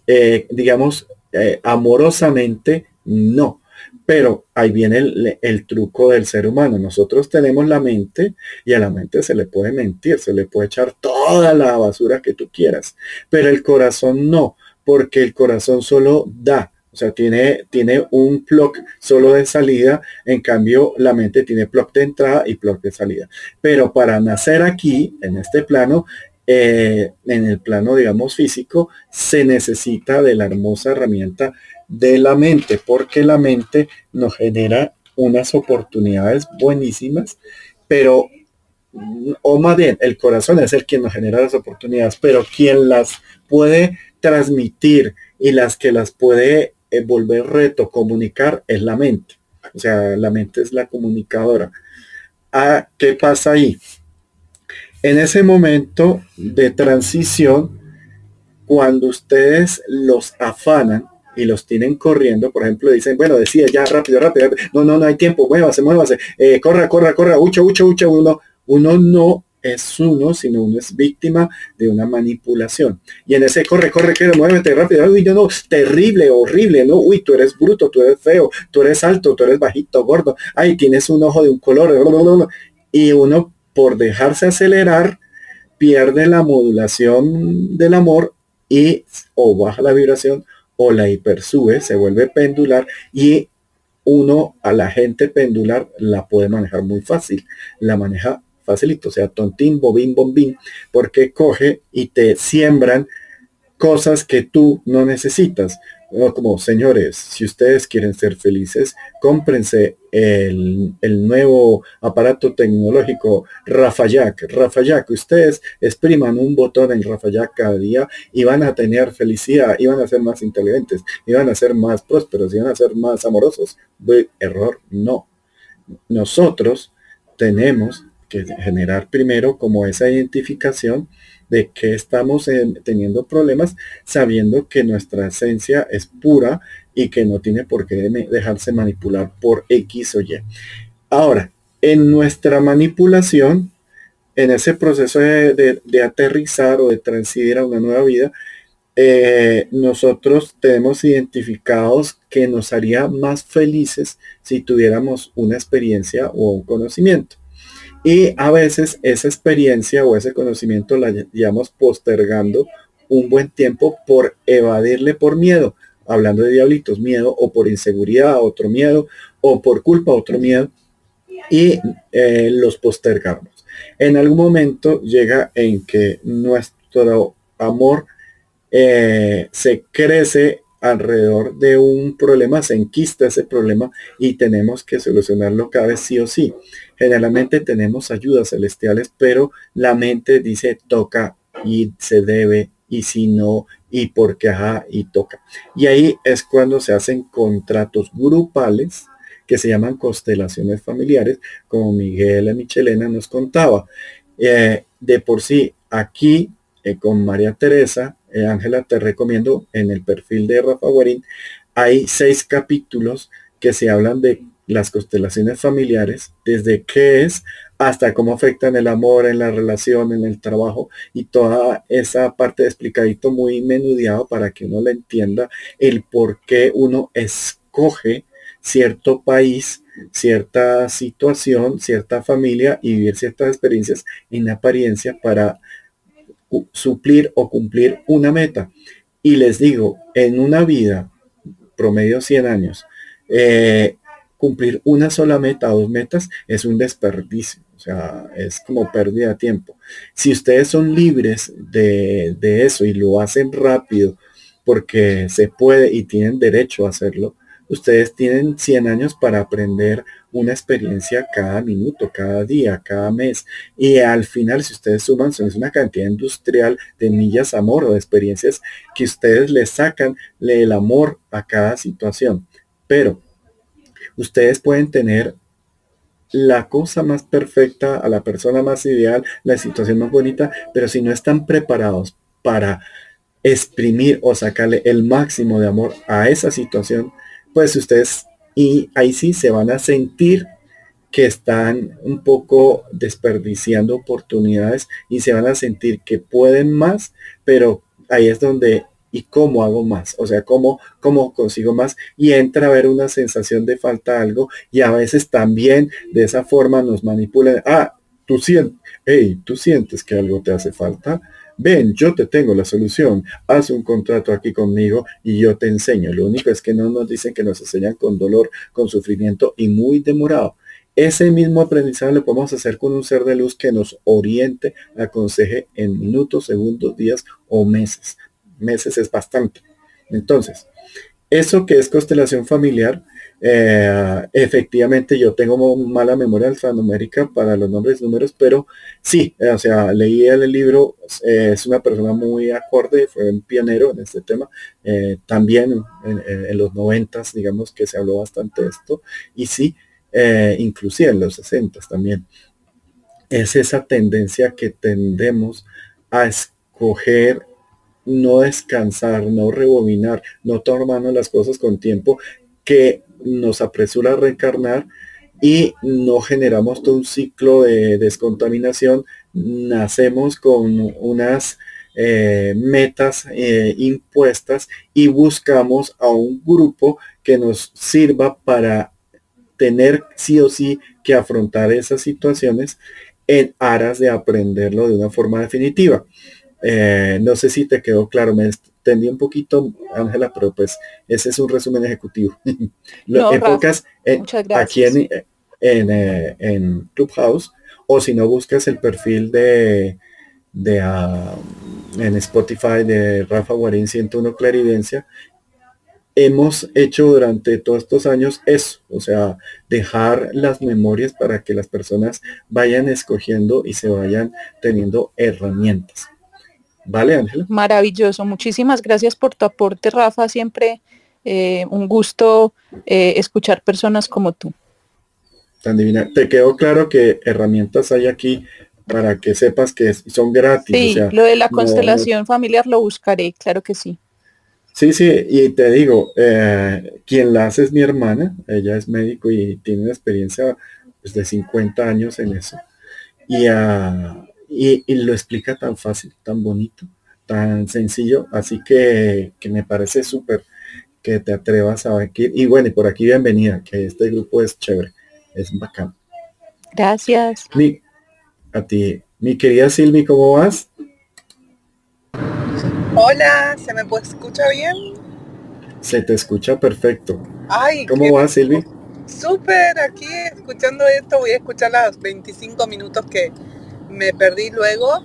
eh, digamos eh, amorosamente no. Pero ahí viene el, el, truco del ser humano. Nosotros tenemos la mente y a la mente se le puede mentir, se le puede echar toda la basura que tú quieras, pero el corazón no, porque el corazón solo da, o sea, tiene, tiene un plug solo de salida, en cambio la mente tiene plug de entrada y plug de salida. Pero para nacer aquí, en este plano, eh, en el plano, digamos, físico, se necesita de la hermosa herramienta de la mente, porque la mente nos genera unas oportunidades buenísimas, pero, o más bien, el corazón es el que nos genera las oportunidades, pero quien las puede transmitir y las que las puede eh, volver reto, comunicar, es la mente. O sea, la mente es la comunicadora. ¿A ¿Qué pasa ahí? En ese momento de transición, cuando ustedes los afanan y los tienen corriendo, por ejemplo, dicen, bueno, decía ya rápido, rápido, no, no, no hay tiempo, muévase, muévase, eh, corra, corra, corra, ucha, ucha, ucha, uno, uno no es uno, sino uno es víctima de una manipulación. Y en ese corre, corre, corre, muévete rápido, uy, no, no, terrible, horrible, no, uy, tú eres bruto, tú eres feo, tú eres alto, tú eres bajito, gordo, ay, tienes un ojo de un color, y uno por dejarse acelerar, pierde la modulación del amor y o baja la vibración o la hipersube, se vuelve pendular y uno a la gente pendular la puede manejar muy fácil, la maneja facilito, o sea, tontín, bobín, bombín, porque coge y te siembran cosas que tú no necesitas. Como, señores, si ustedes quieren ser felices, cómprense el, nuevo aparato tecnológico Rafayac. Rafayac, ustedes expriman un botón en Rafayac cada día y van a tener felicidad, y van a ser más inteligentes, y van a ser más prósperos, y van a ser más amorosos. Error, no. Nosotros tenemos generar primero como esa identificación de que estamos teniendo problemas sabiendo que nuestra esencia es pura y que no tiene por qué dejarse manipular por X o Y. Ahora, en nuestra manipulación, en ese proceso de, aterrizar o de transidir a una nueva vida, eh, nosotros tenemos identificados que nos haría más felices si tuviéramos una experiencia o un conocimiento. Y a veces esa experiencia o ese conocimiento la llevamos postergando un buen tiempo por evadirle por miedo, hablando de diablitos, miedo o por inseguridad, otro miedo, o por culpa, otro miedo, y eh, los postergamos. En algún momento llega en que nuestro amor eh, se crece alrededor de un problema, se enquista ese problema y tenemos que solucionarlo cada vez sí o sí. Generalmente tenemos ayudas celestiales, pero la mente dice toca y se debe y si no y porque ajá y toca. Y ahí es cuando se hacen contratos grupales que se llaman constelaciones familiares, como Miguel Michelena nos contaba. Eh, de por sí, aquí eh, con María Teresa, eh, Ángela, te recomiendo en el perfil de Rafa Guarín, hay seis capítulos que se hablan de las constelaciones familiares, desde qué es hasta cómo afectan el amor en la relación, en el trabajo y toda esa parte de explicadito muy menudeado para que uno le entienda el por qué uno escoge cierto país, cierta situación, cierta familia y vivir ciertas experiencias en apariencia para suplir o cumplir una meta. Y les digo, en una vida, promedio 100 años, eh, cumplir una sola meta o dos metas es un desperdicio. O sea, es como pérdida de tiempo. Si ustedes son libres de, eso y lo hacen rápido, porque se puede y tienen derecho a hacerlo, ustedes tienen 100 años para aprender una experiencia cada minuto, cada día, cada mes. Y al final, si ustedes suman, son una cantidad industrial de millas amor o de experiencias que ustedes le sacan el amor a cada situación. Pero ustedes pueden tener la cosa más perfecta, a la persona más ideal, la situación más bonita, pero si no están preparados para exprimir o sacarle el máximo de amor a esa situación, pues ustedes y ahí sí se van a sentir que están un poco desperdiciando oportunidades y se van a sentir que pueden más, pero ahí es donde y cómo hago más, o sea, cómo, cómo consigo más y entra a ver una sensación de falta algo y a veces también de esa forma nos manipulan, ah, tú sientes, hey, tú sientes que algo te hace falta, ven, yo te tengo la solución, haz un contrato aquí conmigo y yo te enseño. Lo único es que no nos dicen que nos enseñan con dolor, con sufrimiento y muy demorado. Ese mismo aprendizaje lo podemos hacer con un ser de luz que nos oriente, aconseje en minutos, segundos, días o meses. Meses es bastante. Entonces, eso que es constelación familiar, eh, efectivamente yo tengo mala memoria alfanumérica para los nombres y números, pero sí, o sea, leí el libro, eh, es una persona muy acorde, fue un pionero en este tema, eh, también en, los noventas, digamos que se habló bastante de esto, y sí, inclusive en los sesentas también. Es esa tendencia que tendemos a escoger no descansar, no rebobinar, no tomarnos las cosas con tiempo, que nos apresura a reencarnar y no generamos todo un ciclo de descontaminación, nacemos con unas eh, metas eh, impuestas y buscamos a un grupo que nos sirva para tener sí o sí que afrontar esas situaciones en aras de aprenderlo de una forma definitiva. Eh, no sé si te quedó claro, me extendí un poquito, Ángela, pero pues ese es un resumen ejecutivo. No, aquí en, en, en, Clubhouse, o si no buscas el perfil de, de ah, en Spotify de Rafa Guarín 101 Claridencia, hemos hecho durante todos estos años eso, o sea, dejar las memorias para que las personas vayan escogiendo y se vayan teniendo herramientas. ¿Vale, Ángela? Maravilloso. Muchísimas gracias por tu aporte, Rafa. Siempre eh, un gusto eh, escuchar personas como tú. Tan divina. Te quedó claro que herramientas hay aquí para que sepas que son gratis. Sí, lo de la constelación familiar lo buscaré, claro que sí. Sí, sí, y te digo, eh, quien la hace es mi hermana, ella es médico y tiene una experiencia pues, de 50 años en eso. Y, uh, y, lo explica tan fácil, tan bonito, tan sencillo, así que, que me parece súper que te atrevas a aquí. Y bueno, y por aquí bienvenida, que este grupo es chévere, es bacán. Gracias. Mi, a ti, mi querida Silvi, ¿cómo vas? Hola, ¿se me puede escuchar bien? Se te escucha perfecto. Ay, ¿Cómo vas, Silvi? Súper, aquí escuchando esto, voy a escuchar los 25 minutos que, me perdí luego,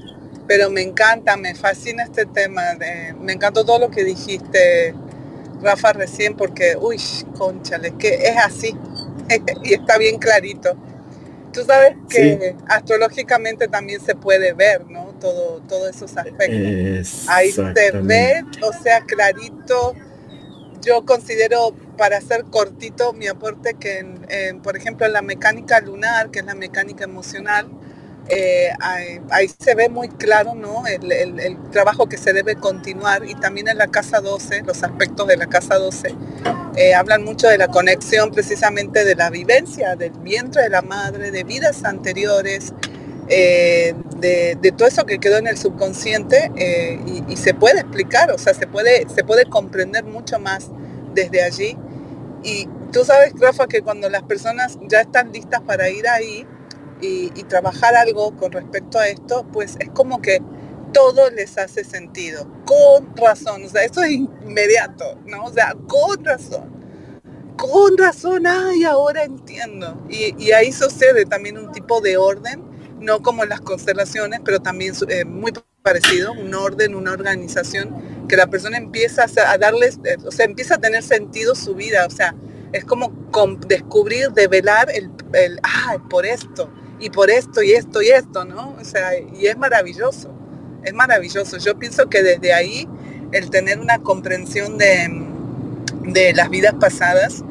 pero me encanta, me fascina este tema. me encantó todo lo que dijiste, Rafa, recién, porque, uy, conchale, que es así y está bien clarito. Tú sabes que astrológicamente también se puede ver, ¿no? Todo, todos esos aspectos. Ahí se ve, o sea, clarito. Yo considero, para ser cortito, mi aporte que, por ejemplo, en la mecánica lunar, que es la mecánica emocional, eh, ahí, se ve muy claro ¿no? El, trabajo que se debe continuar y también en la casa 12, los aspectos de la casa 12, eh, hablan mucho de la conexión precisamente de la vivencia del vientre de la madre, de vidas anteriores, eh, de, todo eso que quedó en el subconsciente y, y, se puede explicar, o sea, se puede, se puede comprender mucho más desde allí. Y tú sabes, Rafa, que cuando las personas ya están listas para ir ahí, y, trabajar algo con respecto a esto, pues es como que todo les hace sentido, con razón, o sea, eso es inmediato, ¿no? O sea, con razón, con razón, ay, ahora entiendo. Y, ahí sucede también un tipo de orden, no como las constelaciones, pero también eh, muy parecido, un orden, una organización, que la persona empieza a, darles, eh, o sea, empieza a tener sentido su vida, o sea, es como descubrir, develar el, el, ah, por esto, y por esto y esto y esto, ¿no? O sea, y es maravilloso, es maravilloso. Yo pienso que desde ahí el tener una comprensión de, de las vidas pasadas,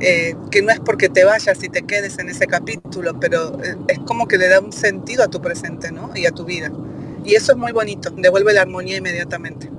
eh, que no es porque te vayas y te quedes en ese capítulo, pero eh, es como que le da un sentido a tu presente, ¿no? Y a tu vida. Y eso es muy bonito, devuelve la armonía inmediatamente.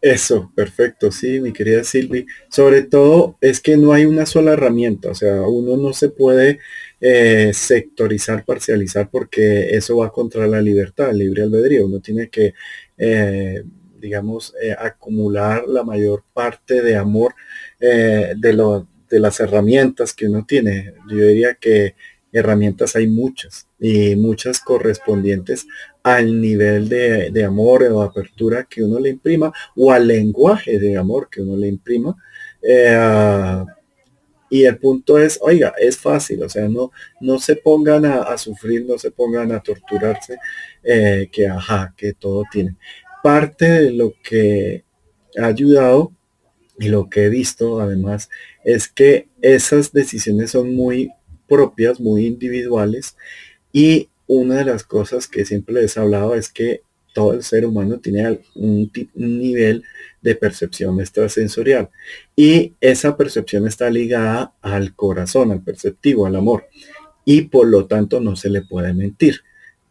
Eso, perfecto, sí, mi querida Silvi. Sobre todo es que no hay una sola herramienta, o sea, uno no se puede eh, sectorizar, parcializar, porque eso va contra la libertad, libre albedrío. Uno tiene que, eh, digamos, eh, acumular la mayor parte de amor de, lo, de las herramientas que uno tiene. Yo diría que herramientas hay muchas y muchas correspondientes al nivel de, amor o apertura que uno le imprima o al lenguaje de amor que uno le imprima. Eh, y el punto es, oiga, es fácil, o sea, no, no se pongan a, sufrir, no se pongan a torturarse, eh, que ajá, que todo tiene. Parte de lo que ha ayudado y lo que he visto además es que esas decisiones son muy propias, muy individuales y una de las cosas que siempre les he hablado es que todo el ser humano tiene un, nivel de percepción extrasensorial. Y esa percepción está ligada al corazón, al perceptivo, al amor. Y por lo tanto no se le puede mentir.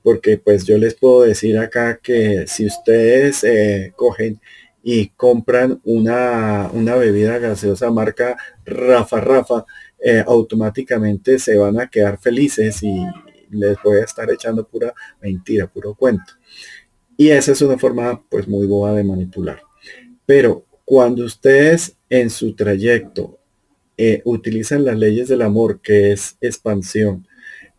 Porque pues yo les puedo decir acá que si ustedes eh, cogen y compran una, una bebida gaseosa marca Rafa Rafa, eh, automáticamente se van a quedar felices y les voy a estar echando pura mentira, puro cuento. Y esa es una forma pues muy boba de manipular. Pero cuando ustedes en su trayecto eh, utilizan las leyes del amor, que es expansión,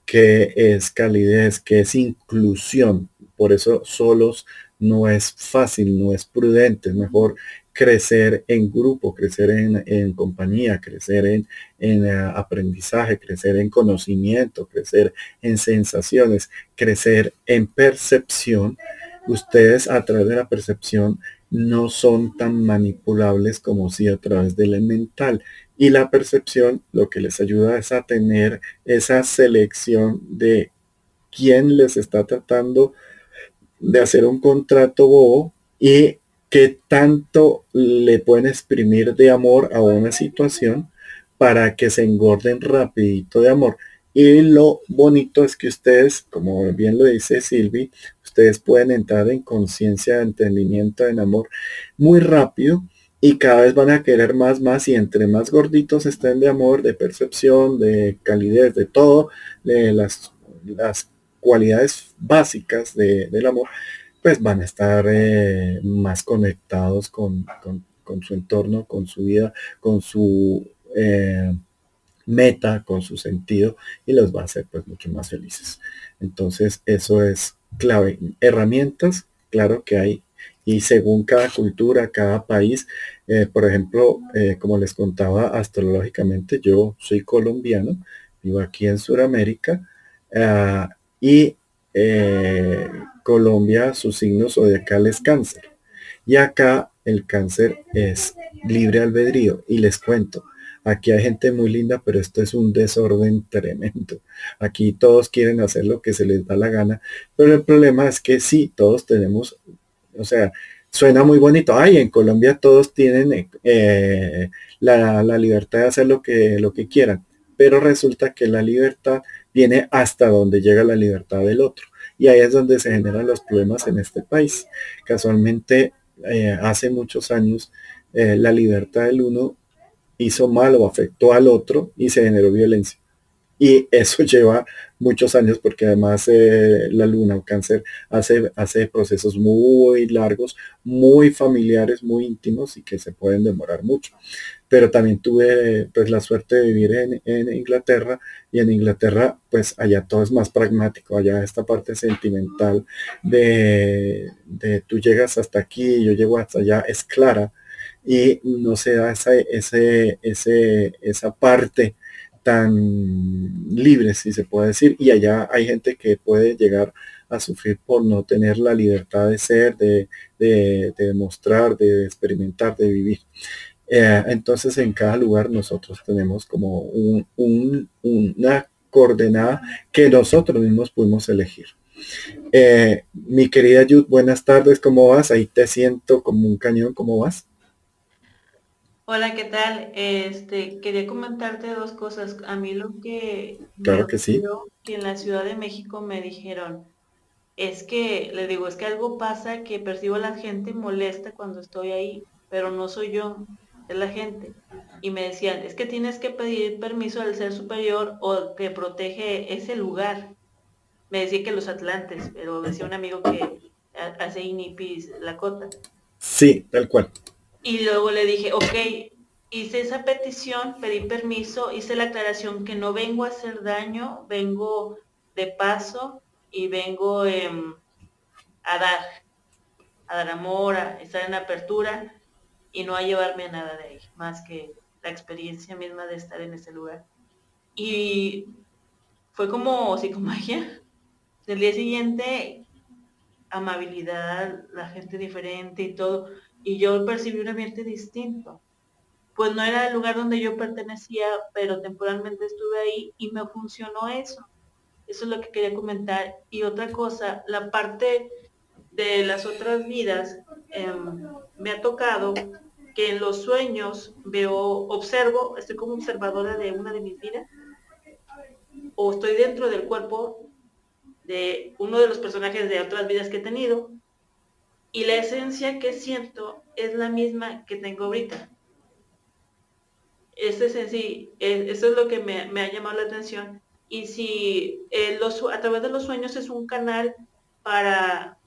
qué es calidez, qué es inclusión. Por eso solos no es fácil, no es prudente, es mejor crecer en grupo, crecer en, compañía, crecer en, eh, aprendizaje, crecer en conocimiento, crecer en sensaciones, crecer en percepción. Ustedes a través de la percepción no son tan manipulables como si a través del mental. Y la percepción lo que les ayuda es a tener esa selección de quién les está tratando de hacer un contrato bobo y qué tanto le pueden exprimir de amor a una situación para que se engorden rapidito de amor. Y lo bonito es que ustedes, como bien lo dice Silvi, ustedes pueden entrar en conciencia, entendimiento, en amor muy rápido y cada vez van a querer más, más y entre más gorditos estén de amor, de percepción, de calidez, de todo, de las, las cualidades básicas del amor, pues van a estar eh, más conectados con, su entorno, con su vida, con su eh, meta, con su sentido y los va a hacer pues mucho más felices. Entonces eso es clave. Herramientas, claro que hay y según cada cultura, cada país, eh, por ejemplo, como les contaba astrológicamente, yo soy colombiano, vivo aquí en Sudamérica ah, y Colombia su signo zodiacal es cáncer. Y acá el cáncer es libre albedrío. Y les cuento, aquí hay gente muy linda, pero esto es un desorden tremendo. Aquí todos quieren hacer lo que se les da la gana. Pero el problema es que sí, todos tenemos, o sea, suena muy bonito. Ay, en Colombia todos tienen eh, la, la, libertad de hacer lo que, lo que quieran. Pero resulta que la libertad viene hasta donde llega la libertad del otro. Y ahí es donde se generan los problemas en este país. Casualmente, eh, hace muchos años, eh, la libertad del uno hizo mal o afectó al otro y se generó violencia. Y eso lleva muchos años porque además eh, la luna o cáncer hace, hace procesos muy largos, muy familiares, muy íntimos y que se pueden demorar mucho. Pero también tuve pues la suerte de vivir en, Inglaterra y en Inglaterra pues allá todo es más pragmático, allá esta parte sentimental de, de tú llegas hasta aquí, yo llego hasta allá, es clara y no se da esa, ese, ese, esa parte tan libres, si se puede decir, y allá hay gente que puede llegar a sufrir por no tener la libertad de ser, de, de, demostrar, de experimentar, de vivir. Eh, entonces en cada lugar nosotros tenemos como un, una coordenada que nosotros mismos pudimos elegir. Eh, mi querida Yud, buenas tardes, ¿cómo vas? Ahí te siento como un cañón, ¿cómo vas? Hola, ¿qué tal? Este, quería comentarte dos cosas. A mí lo que claro que sí. que en la Ciudad de México me dijeron es que, le digo, es que algo pasa que percibo a la gente molesta cuando estoy ahí, pero no soy yo, es la gente. Y me decían, es que tienes que pedir permiso al ser superior o que protege ese lugar. Me decía que los atlantes, pero decía un amigo que hace inipis la cota. Sí, tal cual. Y luego le dije, ok, hice esa petición, pedí permiso, hice la aclaración que no vengo a hacer daño, vengo de paso y vengo em, a dar, a dar amor, a estar en apertura y no a llevarme a nada de ahí, más que la experiencia misma de estar en ese lugar. Y fue como psicomagia. El día siguiente, amabilidad, la gente diferente y todo y yo percibí un ambiente distinto. Pues no era el lugar donde yo pertenecía, pero temporalmente estuve ahí y me funcionó eso. Eso es lo que quería comentar. Y otra cosa, la parte de las otras vidas, em, me ha tocado que en los sueños veo, observo, estoy como observadora de una de mis vidas, o estoy dentro del cuerpo de uno de los personajes de otras vidas que he tenido, y la esencia que siento es la misma que tengo ahorita. Ese es sí, eso es lo que me, ha llamado la atención. Y si eh, los, a través de los sueños es un canal para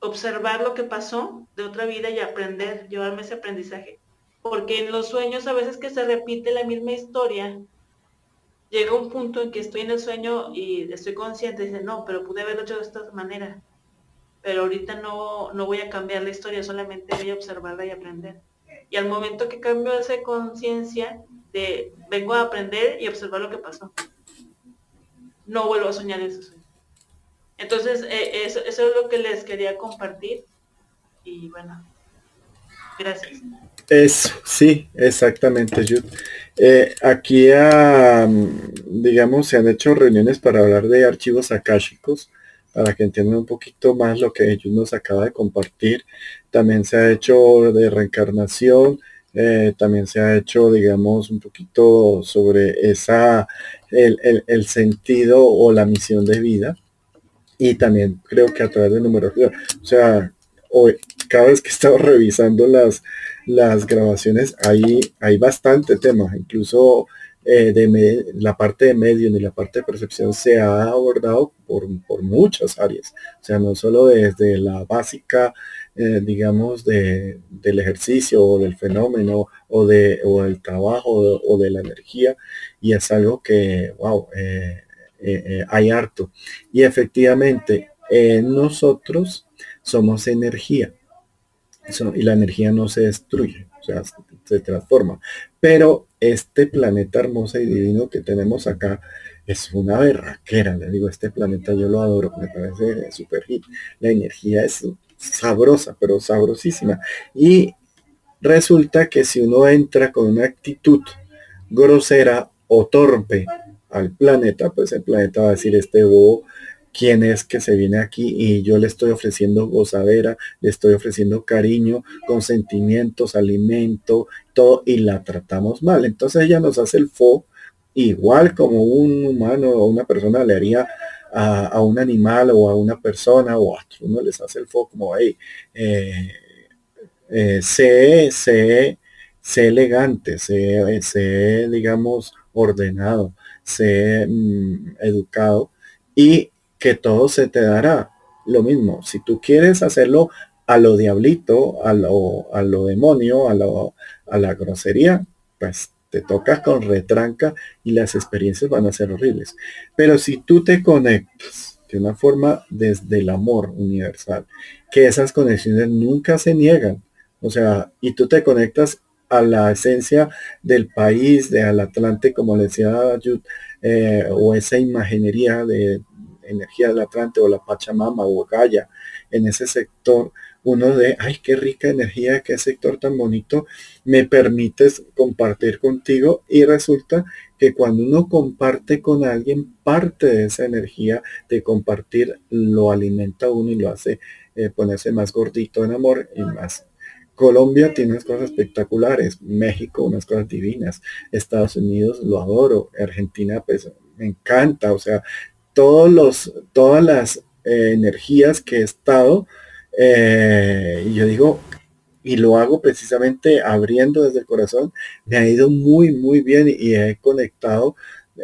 observar lo que pasó de otra vida y aprender, llevarme ese aprendizaje. Porque en los sueños a veces que se repite la misma historia, llega un punto en que estoy en el sueño y estoy consciente, dice, no, pero pude haberlo hecho de esta manera. Pero ahorita no, no voy a cambiar la historia, solamente voy a observarla y aprender. Y al momento que cambio esa conciencia, de vengo a aprender y observar lo que pasó. No vuelvo a soñar sueño. Entonces, eh, eso, es lo que les quería compartir. Y bueno, gracias. Eso, sí, exactamente, eh, aquí, ah, digamos, se han hecho reuniones para hablar de archivos akáshicos, para que entiendan un poquito más lo que ellos nos acaba de compartir. También se ha hecho de reencarnación, eh, también se ha hecho, digamos, un poquito sobre esa, el, el, sentido o la misión de vida. Y también creo que a través de numerología, o sea, hoy, cada vez que he estado revisando las, las grabaciones, hay, hay bastante tema, incluso eh, de la parte de medio y la parte de percepción se ha abordado por, por muchas áreas, o sea, no solo desde la básica, eh, digamos, de, del ejercicio o del fenómeno o, de, o del trabajo o de, la energía, y es algo que, wow, eh, hay harto. Y efectivamente, nosotros somos energía y la energía no se destruye, o sea, se transforma. Pero este planeta hermoso y divino que tenemos acá es una berraquera, le digo, este planeta yo lo adoro, me parece súper hit. La energía es sabrosa, pero sabrosísima. Y resulta que si uno entra con una actitud grosera o torpe al planeta, pues el planeta va a decir, este bobo quién es que se viene aquí y yo le estoy ofreciendo gozadera, le estoy ofreciendo cariño, consentimientos, alimento, todo y la tratamos mal. Entonces ella nos hace el fo igual como un humano o una persona le haría a, un animal o a una persona o a uno les hace el fo como ahí. Eh, eh, sé, sé, sé elegante, sé, sé, digamos, ordenado, sé mm, educado y que todo se te dará. Lo mismo, si tú quieres hacerlo a lo diablito, a lo, a lo demonio, a, lo, a la grosería, pues te tocas con retranca y las experiencias van a ser horribles. Pero si tú te conectas de una forma desde el amor universal, que esas conexiones nunca se niegan, o sea, y tú te conectas a la esencia del país, de al Atlante, como le decía Jude, eh, o esa imaginería de, energía del Atlante o la Pachamama o Gaia en ese sector, uno de, ay, qué rica energía, qué sector tan bonito, me permites compartir contigo y resulta que cuando uno comparte con alguien, parte de esa energía de compartir lo alimenta uno y lo hace eh, ponerse más gordito en amor y más. Colombia tiene unas cosas espectaculares, México unas cosas divinas, Estados Unidos lo adoro, Argentina pues me encanta, o sea, todos los, todas las eh, energías que he estado, eh, y yo digo, y lo hago precisamente abriendo desde el corazón, me ha ido muy, muy bien y he conectado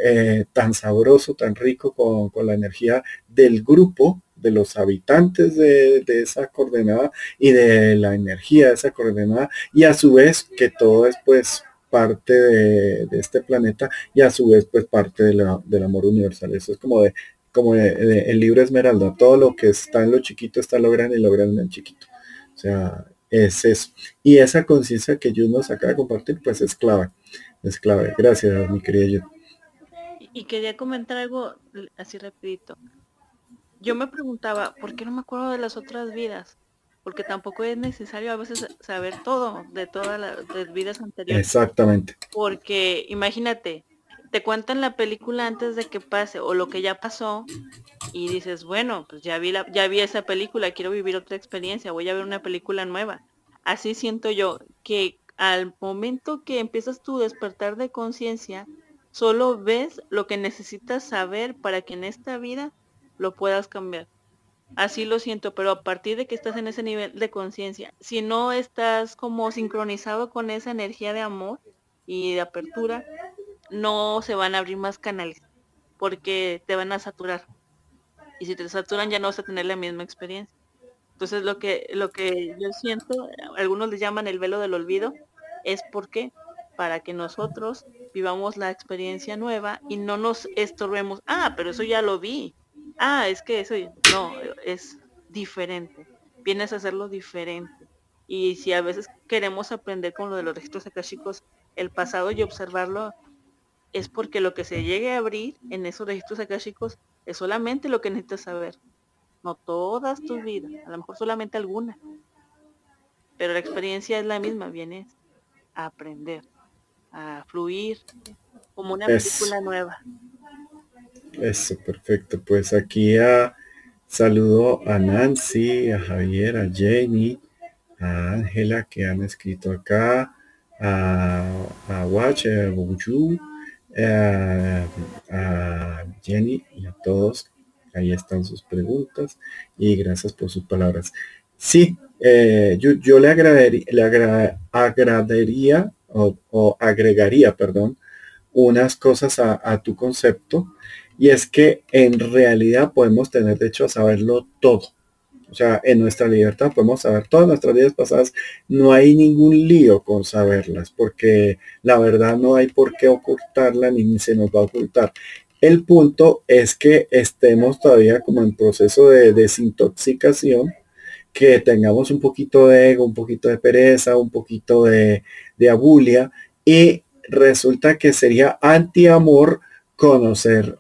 eh, tan sabroso, tan rico con, la energía del grupo, de los habitantes de, esa coordenada y de la energía de esa coordenada y a su vez que todo es pues parte de, este planeta y a su vez pues parte de la, del amor universal. Eso es como de como el libro Esmeralda, todo lo que está en lo chiquito está logrando y logrando en el chiquito. O sea, es eso. Y esa conciencia que Dios nos acaba de compartir, pues es clave. Es clave. Gracias, mi querida yo. Y quería comentar algo así rapidito. Yo me preguntaba, ¿por qué no me acuerdo de las otras vidas? Porque tampoco es necesario a veces saber todo de todas las vidas anteriores. Exactamente. Porque imagínate, te cuentan la película antes de que pase o lo que ya pasó y dices, bueno, pues ya vi la, ya vi esa película, quiero vivir otra experiencia, voy a ver una película nueva. Así siento yo que al momento que empiezas tu despertar de conciencia, solo ves lo que necesitas saber para que en esta vida lo puedas cambiar. Así lo siento, pero a partir de que estás en ese nivel de conciencia, si no estás como sincronizado con esa energía de amor y de apertura, no se van a abrir más canales porque te van a saturar. Y si te saturan ya no vas a tener la misma experiencia. Entonces lo que lo que yo siento, algunos le llaman el velo del olvido, es porque para que nosotros vivamos la experiencia nueva y no nos estorbemos, ah, pero eso ya lo vi, ah, es que eso no, es diferente, vienes a hacerlo diferente. Y si a veces queremos aprender con lo de los registros akashicos, el pasado y observarlo, es porque lo que se llegue a abrir en esos registros akashicos es solamente lo que necesitas saber. No todas tus vidas, a lo mejor solamente alguna. Pero la experiencia es la misma, vienes a aprender, a fluir como una película nueva. Eso, perfecto. Pues aquí a, saludo a Nancy, a Javier, a Jenny, a Ángela que han escrito acá, a, a Watch, a Bonjour, a, Jenny y a todos. Ahí están sus preguntas y gracias por sus palabras. Sí, eh, yo, le, agradaría, le agradaría o, agregaría, perdón, unas cosas a, tu concepto y es que en realidad podemos tener derecho a saberlo todo. O sea, en nuestra libertad podemos saber todas nuestras vidas pasadas. No hay ningún lío con saberlas, porque la verdad no hay por qué ocultarla ni se nos va a ocultar. El punto es que estemos todavía como en proceso de desintoxicación, que tengamos un poquito de ego, un poquito de pereza, un poquito de, abulia, y resulta que sería anti-amor conocer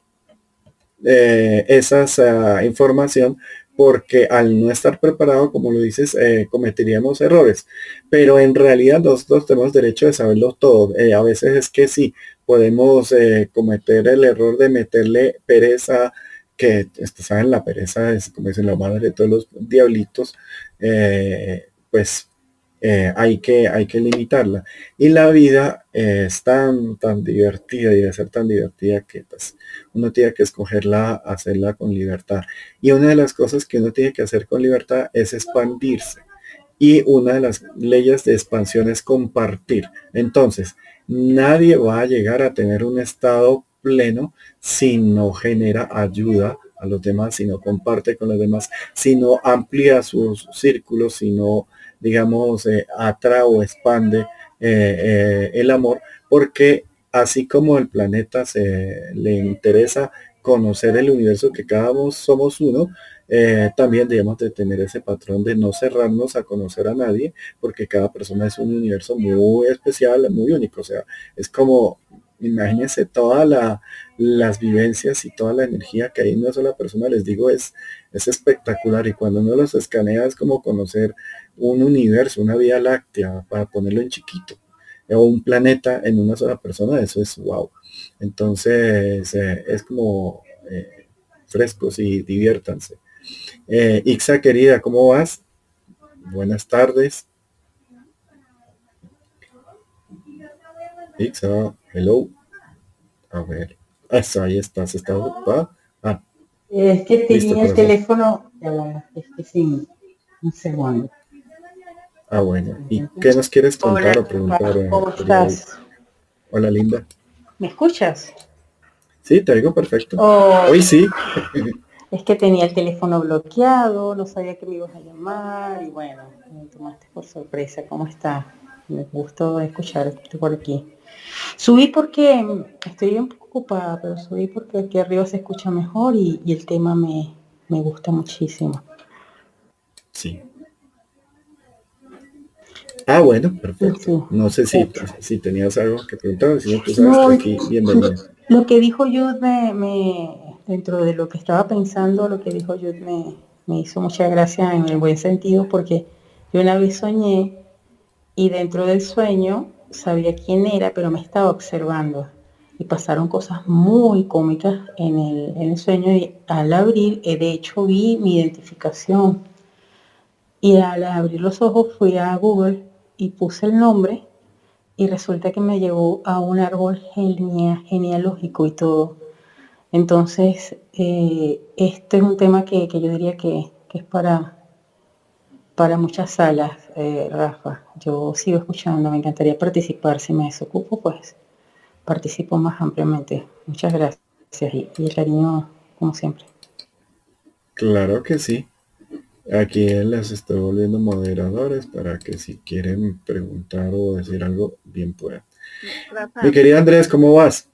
eh, esa información porque al no estar preparado, como lo dices, eh, cometeríamos errores. Pero en realidad nosotros tenemos derecho de saberlo todo. Eh, a veces es que sí, podemos eh, cometer el error de meterle pereza, que este, saben, la pereza es, como dicen la madre de todos los diablitos, pues hay, que, hay que limitarla. Y la vida es tan, tan divertida y debe ser tan divertida que pues, uno tiene que escogerla, hacerla con libertad. Y una de las cosas que uno tiene que hacer con libertad es expandirse. Y una de las leyes de expansión es compartir. Entonces, nadie va a llegar a tener un estado pleno si no genera ayuda a los demás, si no comparte con los demás, si no amplía sus círculos, si no digamos, eh, atrae o expande eh, eh, el amor, porque así como el planeta se le interesa conocer el universo que cada uno somos uno, también debemos de tener ese patrón de no cerrarnos a conocer a nadie, porque cada persona es un universo muy especial, muy único. O sea, es como imagínense todas las vivencias y toda la energía que hay en una sola persona, les digo, es, es espectacular. Y cuando uno los escanea es como conocer un universo, una vía láctea, para ponerlo en chiquito, o un planeta en una sola persona, eso es wow. Entonces, eh, es como eh, frescos y diviértanse. Eh, Ixa querida, ¿cómo vas? Buenas tardes. Ixa, hello. A ver. Eso, ahí estás. ¿Está ocupada? Ah. Es que tenía el teléfono. Ya, es que sí. Un segundo. Ah, bueno. ¿Y qué nos quieres contar o preguntar? ¿Cómo estás? Hola, linda. ¿Me escuchas? Sí, te oigo perfecto. Oh. Hoy sí. es que tenía el teléfono bloqueado, no sabía que me ibas a llamar y bueno, me tomaste por sorpresa. ¿Cómo está? Me gustó escucharte por aquí. Subí porque estoy un poco ocupada, pero subí porque aquí arriba se escucha mejor y, el tema me, me gusta muchísimo. Sí, Ah, bueno, perfecto. No sé si, si tenías algo que preguntar, si no, tú sabes aquí, bienvenido. Lo que dijo Jude me, dentro de lo que estaba pensando, lo que dijo Jude me, me hizo mucha gracia en el buen sentido, porque yo una vez soñé y dentro del sueño sabía quién era, pero me estaba observando. Y pasaron cosas muy cómicas en el, en el sueño y al abrir, eh, de hecho vi mi identificación. Y al abrir los ojos fui a Google y puse el nombre y resulta que me llevó a un árbol genealógico y todo. Entonces, eh, este es un tema que, yo diría que, es para, para muchas salas, eh, Rafa. Yo sigo escuchando, me encantaría participar. Si me desocupo, pues participo más ampliamente. Muchas gracias y el cariño, como siempre. Claro que sí. Aquí les estoy volviendo moderadores para que si quieren preguntar o decir algo, bien puedan. Mi querido Andrés, ¿cómo vas?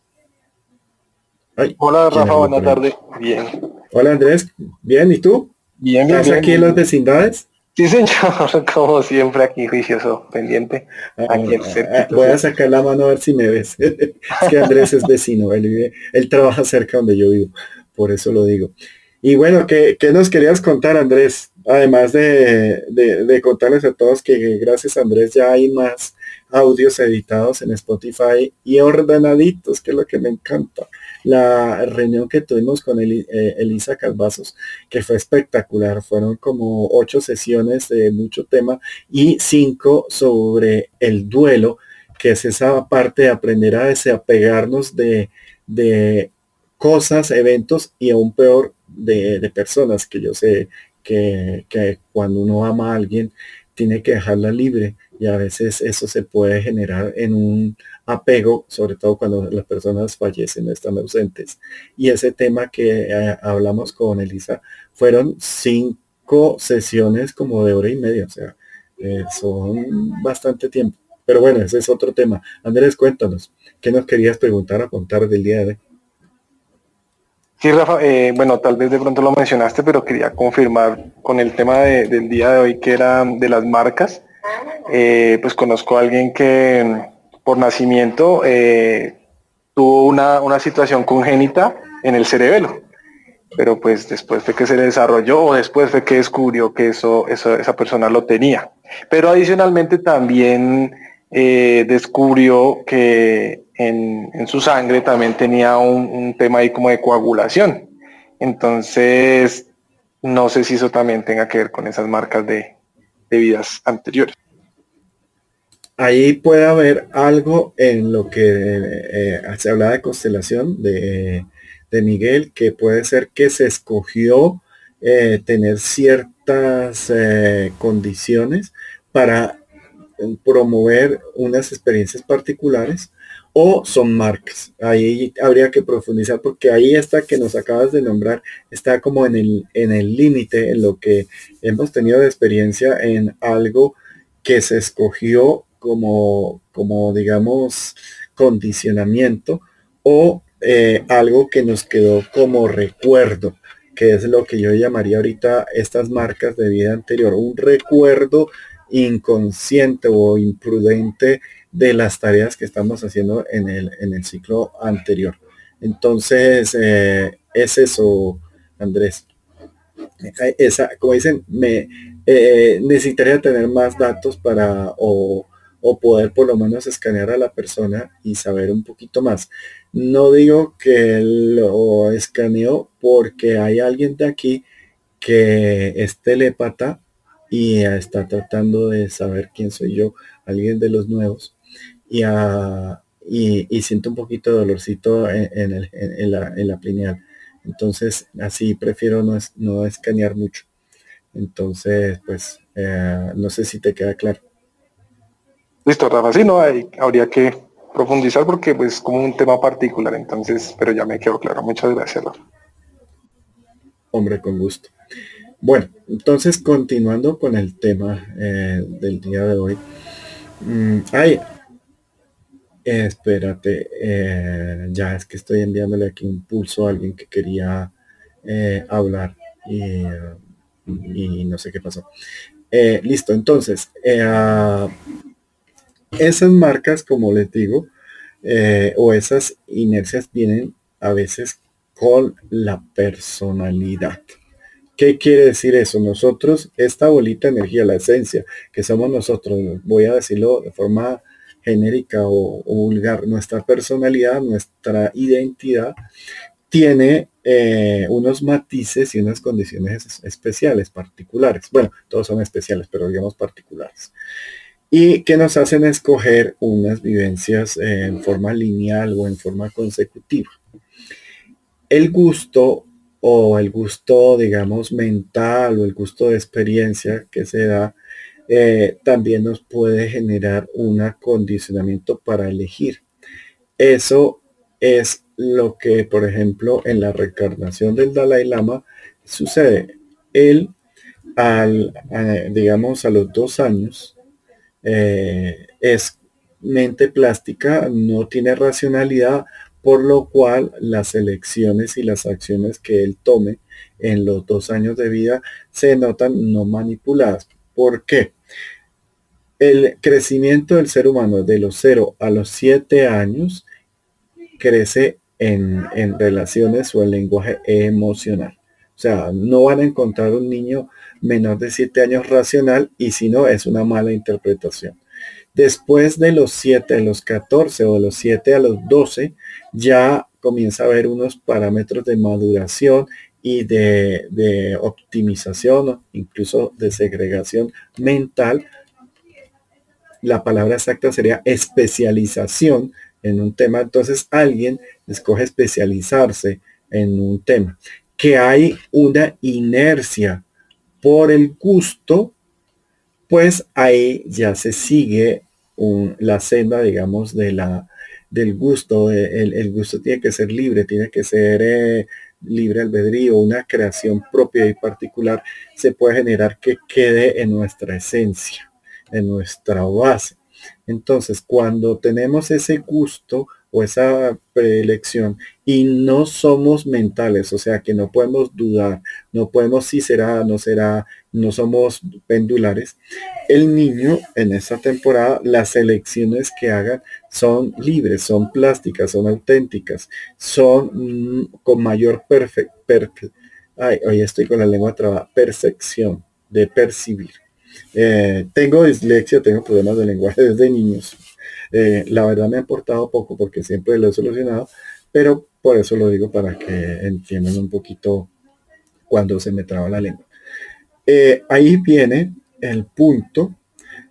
Hola Rafa, buenas tardes. Bien. Hola Andrés, bien, ¿y tú? Bien, bien. ¿Estás aquí en las vecindades? Sí, señor, como siempre aquí juicioso, pendiente. Ah, aquí ah, voy a sacar la mano a ver si me ves. es que Andrés es vecino, él, vive, él trabaja cerca donde yo vivo, por eso lo digo. Y bueno, ¿qué, nos querías contar, Andrés? Además de, de, contarles a todos que gracias Andrés ya hay más audios editados en Spotify y ordenaditos, que es lo que me encanta. La reunión que tuvimos con eh, Elisa Calvazos, que fue espectacular, fueron como ocho sesiones de mucho tema y cinco sobre el duelo, que es esa parte de aprender a desapegarnos de, de cosas, eventos y aún peor de, personas, que yo sé que, cuando uno ama a alguien tiene que dejarla libre y a veces eso se puede generar en un apego, sobre todo cuando las personas fallecen, están ausentes. Y ese tema que eh, hablamos con Elisa fueron cinco sesiones como de hora y media, o sea, eh, son bastante tiempo. Pero bueno, ese es otro tema. Andrés, cuéntanos, ¿qué nos querías preguntar a contar del día de hoy? Sí, Rafa, eh, bueno, tal vez de pronto lo mencionaste, pero quería confirmar con el tema del día de hoy que era de las marcas. Eh, pues conozco a alguien que por nacimiento eh, tuvo una, situación congénita en el cerebelo, pero pues después de que se le desarrolló o después de que descubrió que eso, eso esa persona lo tenía. Pero adicionalmente también descubrió que en, su sangre también tenía un, tema ahí como de coagulación. Entonces, no sé si eso también tenga que ver con esas marcas de, vidas anteriores. Ahí puede haber algo en lo que eh, se habla de constelación de, Miguel, que puede ser que se escogió eh, tener ciertas eh, condiciones para promover unas experiencias particulares o son marcas. Ahí habría que profundizar porque ahí está que nos acabas de nombrar, está como en el en el límite en lo que hemos tenido de experiencia en algo que se escogió como, como digamos, condicionamiento o eh, algo que nos quedó como recuerdo, que es lo que yo llamaría ahorita estas marcas de vida anterior, un recuerdo inconsciente o imprudente de las tareas que estamos haciendo en el, en el ciclo anterior. Entonces, eh, es eso, Andrés. Esa, como dicen, me eh, necesitaría tener más datos para o, o, poder por lo menos escanear a la persona y saber un poquito más. No digo que lo escaneó porque hay alguien de aquí que es telépata y está tratando de saber quién soy yo, alguien de los nuevos y, y, siento un poquito de dolorcito en, el, en, la, en la pineal. Entonces, así prefiero no, es, no escanear mucho. Entonces, pues, eh, no sé si te queda claro. Listo, Rafa, sí, no, hay, habría que profundizar porque pues como un tema particular, entonces, pero ya me quedó claro. Muchas gracias, Rafa. Hombre, con gusto. Bueno, entonces continuando con el tema eh, del día de hoy. Mm, hay espérate, eh, ya es que estoy enviándole aquí un pulso a alguien que quería eh, hablar y, no sé qué pasó. Eh, listo, entonces, esas marcas, como les digo, o esas inercias vienen a veces con la personalidad. ¿Qué quiere decir eso? Nosotros, esta bolita de energía, la esencia, que somos nosotros, voy a decirlo de forma genérica o, vulgar. Nuestra personalidad, nuestra identidad tiene eh, unos matices y unas condiciones especiales, particulares. Bueno, todos son especiales, pero digamos particulares. Y que nos hacen escoger unas vivencias en forma lineal o en forma consecutiva. El gusto o el gusto, digamos, mental o el gusto de experiencia que se da eh, también nos puede generar un acondicionamiento para elegir. Eso es lo que, por ejemplo, en la reencarnación del Dalai Lama sucede. Él, al, digamos, a los dos años, eh, es mente plástica, no tiene racionalidad, por lo cual las elecciones y las acciones que él tome en los dos años de vida se notan no manipuladas. ¿Por qué? El crecimiento del ser humano de los 0 a los 7 años crece en, en relaciones o el lenguaje emocional. O sea, no van a encontrar un niño menor de 7 años racional y si no es una mala interpretación. Después de los 7 a los 14 o de los 7 a los 12, ya comienza a haber unos parámetros de maduración y de, de optimización, incluso de segregación mental. La palabra exacta sería especialización en un tema. Entonces alguien escoge especializarse en un tema. Que hay una inercia por el gusto, pues ahí ya se sigue la senda, digamos, de la, del gusto. El, gusto tiene que ser libre, tiene que ser eh, libre albedrío, una creación propia y particular se puede generar que quede en nuestra esencia, en nuestra base. Entonces, cuando tenemos ese gusto, o esa preelección y no somos mentales, o sea que no podemos dudar, no podemos si será, no será, no somos pendulares. El niño en esta temporada, las elecciones que haga son libres, son plásticas, son auténticas, son mm, con mayor perfección, hoy estoy con la lengua trabada, percepción, de percibir. Eh, tengo dislexia, tengo problemas de lenguaje desde niños eh, la verdad me ha importado poco porque siempre lo he solucionado, pero por eso lo digo para que entiendan un poquito cuando se me traba la lengua. Eh, ahí viene el punto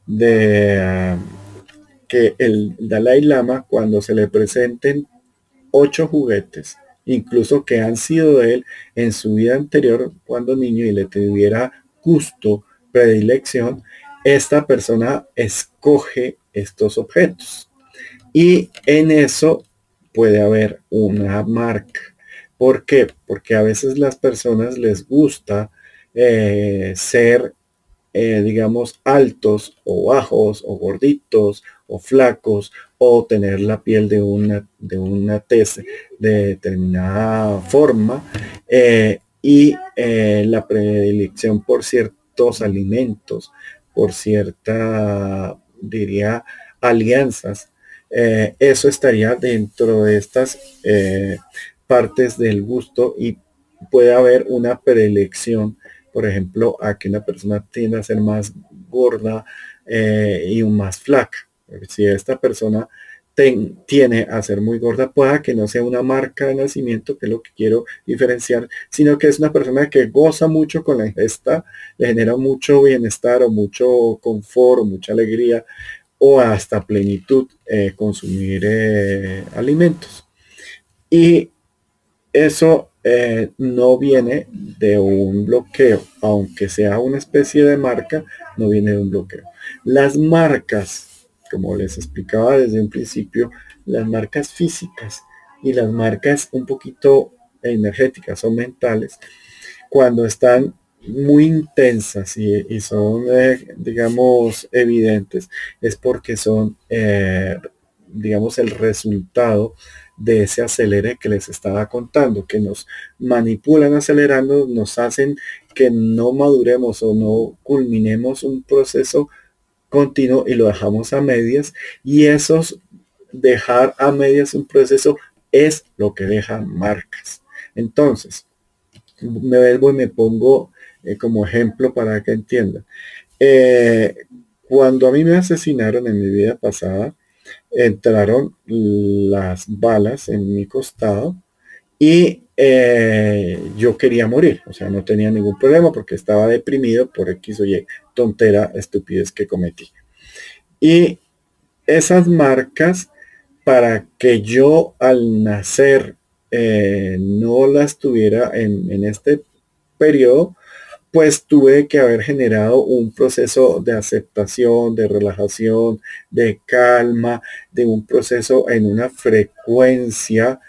de ah, que el Dalai Lama cuando se le presenten ocho juguetes, incluso que han sido de él en su vida anterior cuando niño y le tuviera gusto, predilección, esta persona escoge estos objetos. Y en eso puede haber una marca. ¿Por qué? Porque a veces las personas les gusta eh, ser, eh, digamos, altos o bajos o gorditos o flacos o tener la piel de una, de una tez de determinada forma eh, y la predilección por alimentos, por cierta diría, alianzas, eh, eso estaría dentro de estas eh, partes del gusto y puede haber una preelección, por ejemplo, a que una persona tienda a ser más gorda eh, y más flaca. Si esta persona tiene a ser muy gorda, pueda que no sea una marca de nacimiento, que es lo que quiero diferenciar, sino que es una persona que goza mucho con la ingesta, le genera mucho bienestar o mucho confort o mucha alegría o hasta plenitud eh, consumir eh, alimentos. Y eso eh, no viene de un bloqueo, aunque sea una especie de marca, no viene de un bloqueo. Las marcas como les explicaba desde un principio, las marcas físicas y las marcas un poquito energéticas o mentales, cuando están muy intensas y, son, eh, digamos, evidentes, es porque son, eh, digamos, el resultado de ese acelere que les estaba contando, que nos manipulan acelerando, nos hacen que no maduremos o no culminemos un proceso continuo y lo dejamos a medias y esos dejar a medias un proceso es lo que deja marcas. Entonces, me vuelvo y me pongo eh, como ejemplo para que entiendan. Eh, cuando a mí me asesinaron en mi vida pasada, entraron las balas en mi costado y eh, yo quería morir, o sea, no tenía ningún problema porque estaba deprimido por X o Y tontera, estupidez que cometí. Y esas marcas, para que yo al nacer eh, no las tuviera en, en este periodo, pues tuve que haber generado un proceso de aceptación, de relajación, de calma, de un proceso en una frecuencia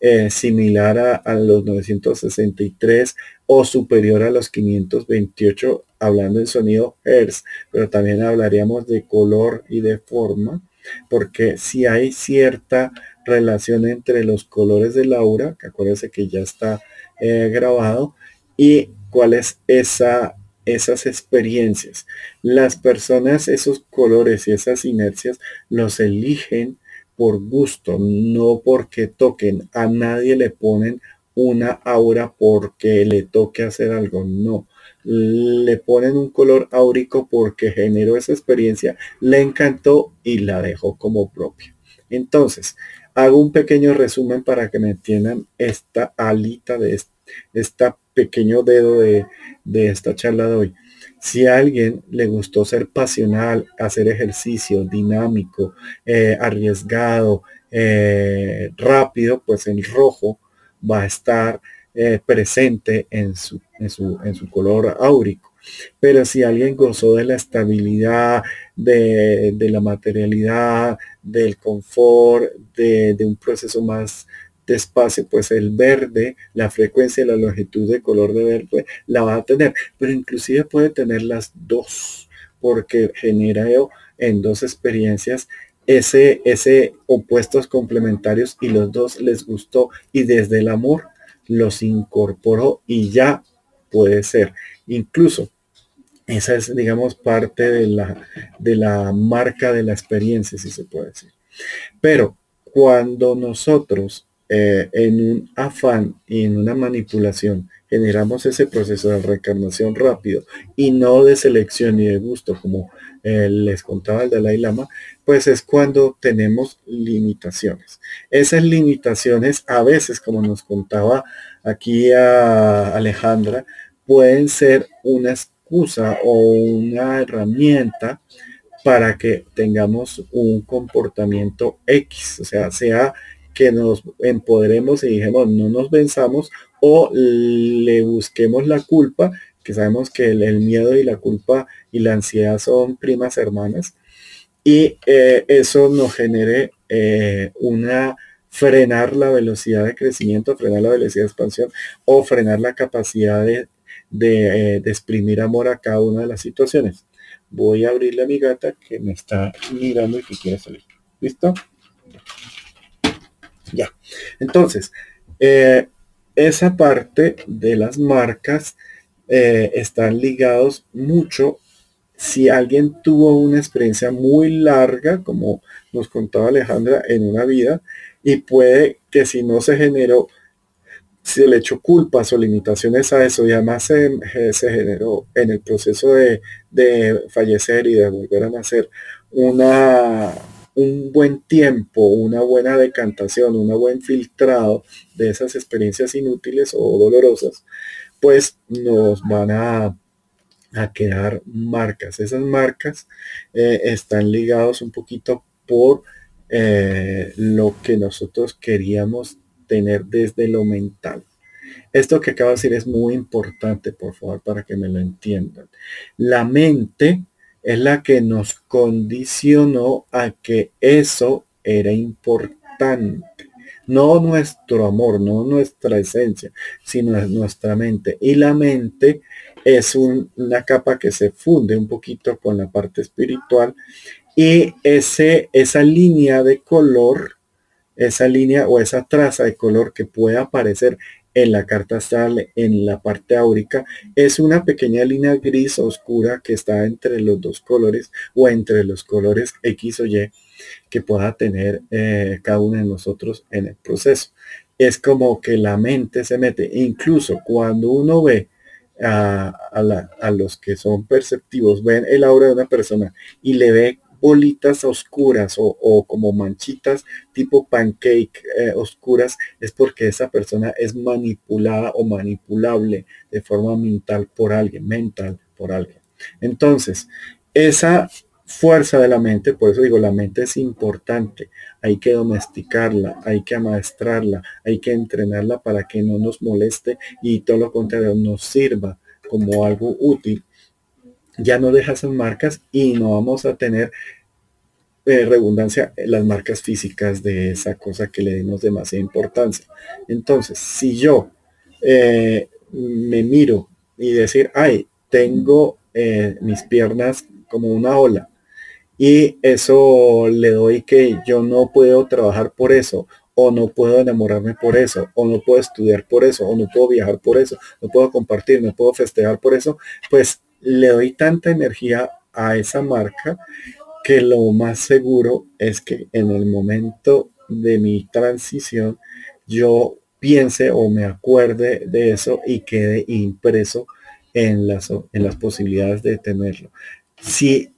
eh, similar a, los 963 o superior a los 528 hablando en sonido Hertz, pero también hablaríamos de color y de forma. porque si hay cierta relación entre los colores del aura, que acuérdense que ya está eh, grabado, y cuál es esa, esas experiencias. Las personas, esos colores y esas inercias los eligen por gusto, no porque toquen. A nadie le ponen una aura porque le toque hacer algo, no. Le ponen un color áurico porque generó esa experiencia, le encantó y la dejó como propia. Entonces, hago un pequeño resumen para que me entiendan esta alita de este pequeño dedo de, de esta charla de hoy. Si a alguien le gustó ser pasional, hacer ejercicio, dinámico, eh, arriesgado, eh, rápido, pues el rojo va a estar eh, presente en su, color áurico. Pero si alguien gozó de la estabilidad, de, la materialidad, del confort, de, un proceso más despacio, pues el verde, la frecuencia y la longitud de color de verde la va a tener, pero inclusive puede tener las dos, porque genera en dos experiencias ese, ese opuestos complementarios y los dos les gustó y desde el amor los incorporó y ya puede ser. Incluso esa es, digamos, parte de la, de la marca de la experiencia, si se puede decir. Pero cuando nosotros eh, en un afán y en una manipulación generamos ese proceso de reencarnación rápido y no de selección y de gusto como eh, les contaba el Dalai Lama, pues es cuando tenemos limitaciones. Esas limitaciones a veces, como nos contaba aquí a Alejandra, pueden ser una excusa o una herramienta para que tengamos un comportamiento X, o sea, sea que nos empoderemos y dijimos no nos venzamos o le busquemos la culpa, que sabemos que el, miedo y la culpa y la ansiedad son primas hermanas, y eh, eso nos genere eh, una frenar la velocidad de crecimiento, frenar la velocidad de expansión o frenar la capacidad de, de, eh, de exprimir amor a cada una de las situaciones. Voy a abrirle a mi gata que me está mirando y que quiere salir. ¿Listo? Ya. Entonces, eh, esa parte de las marcas eh, están ligados mucho si alguien tuvo una experiencia muy larga, como nos contaba Alejandra, en una vida, y puede que si no se generó, si le echó culpas o limitaciones a eso, y además se, eh, generó en el proceso de, de fallecer y de volver a nacer una un buen tiempo, una buena decantación, un buen filtrado de esas experiencias inútiles o dolorosas, pues nos van a, a quedar marcas. Esas marcas eh, están ligados un poquito por eh, lo que nosotros queríamos tener desde lo mental. Esto que acabo de decir es muy importante, por favor, para que me lo entiendan. La mente es la que nos condicionó a que eso era importante. No nuestro amor, no nuestra esencia, sino nuestra mente. Y la mente es una capa que se funde un poquito con la parte espiritual y ese, esa línea de color, esa línea o esa traza de color que puede aparecer en la carta astral, en la parte áurica, es una pequeña línea gris oscura que está entre los dos colores o entre los colores X o Y que pueda tener eh, cada uno de nosotros en el proceso. Es como que la mente se mete, incluso cuando uno ve a, a los que son perceptivos, ven el aura de una persona y le ve bolitas oscuras o, como manchitas tipo pancake eh, oscuras es porque esa persona es manipulada o manipulable de forma mental por alguien, mental por alguien. Entonces, esa fuerza de la mente, por eso digo, la mente es importante, hay que domesticarla, hay que amaestrarla, hay que entrenarla para que no nos moleste y todo lo contrario, nos sirva como algo útil ya no deja esas marcas y no vamos a tener eh, redundancia las marcas físicas de esa cosa que le dimos demasiada importancia. Entonces, si yo eh, me miro y decir, ay, tengo eh, mis piernas como una ola y eso le doy que yo no puedo trabajar por eso o no puedo enamorarme por eso, o no puedo estudiar por eso, o no puedo viajar por eso, no puedo compartir, no puedo festejar por eso, pues le doy tanta energía a esa marca que lo más seguro es que en el momento de mi transición yo piense o me acuerde de eso y quede impreso en las, en las posibilidades de tenerlo. Si,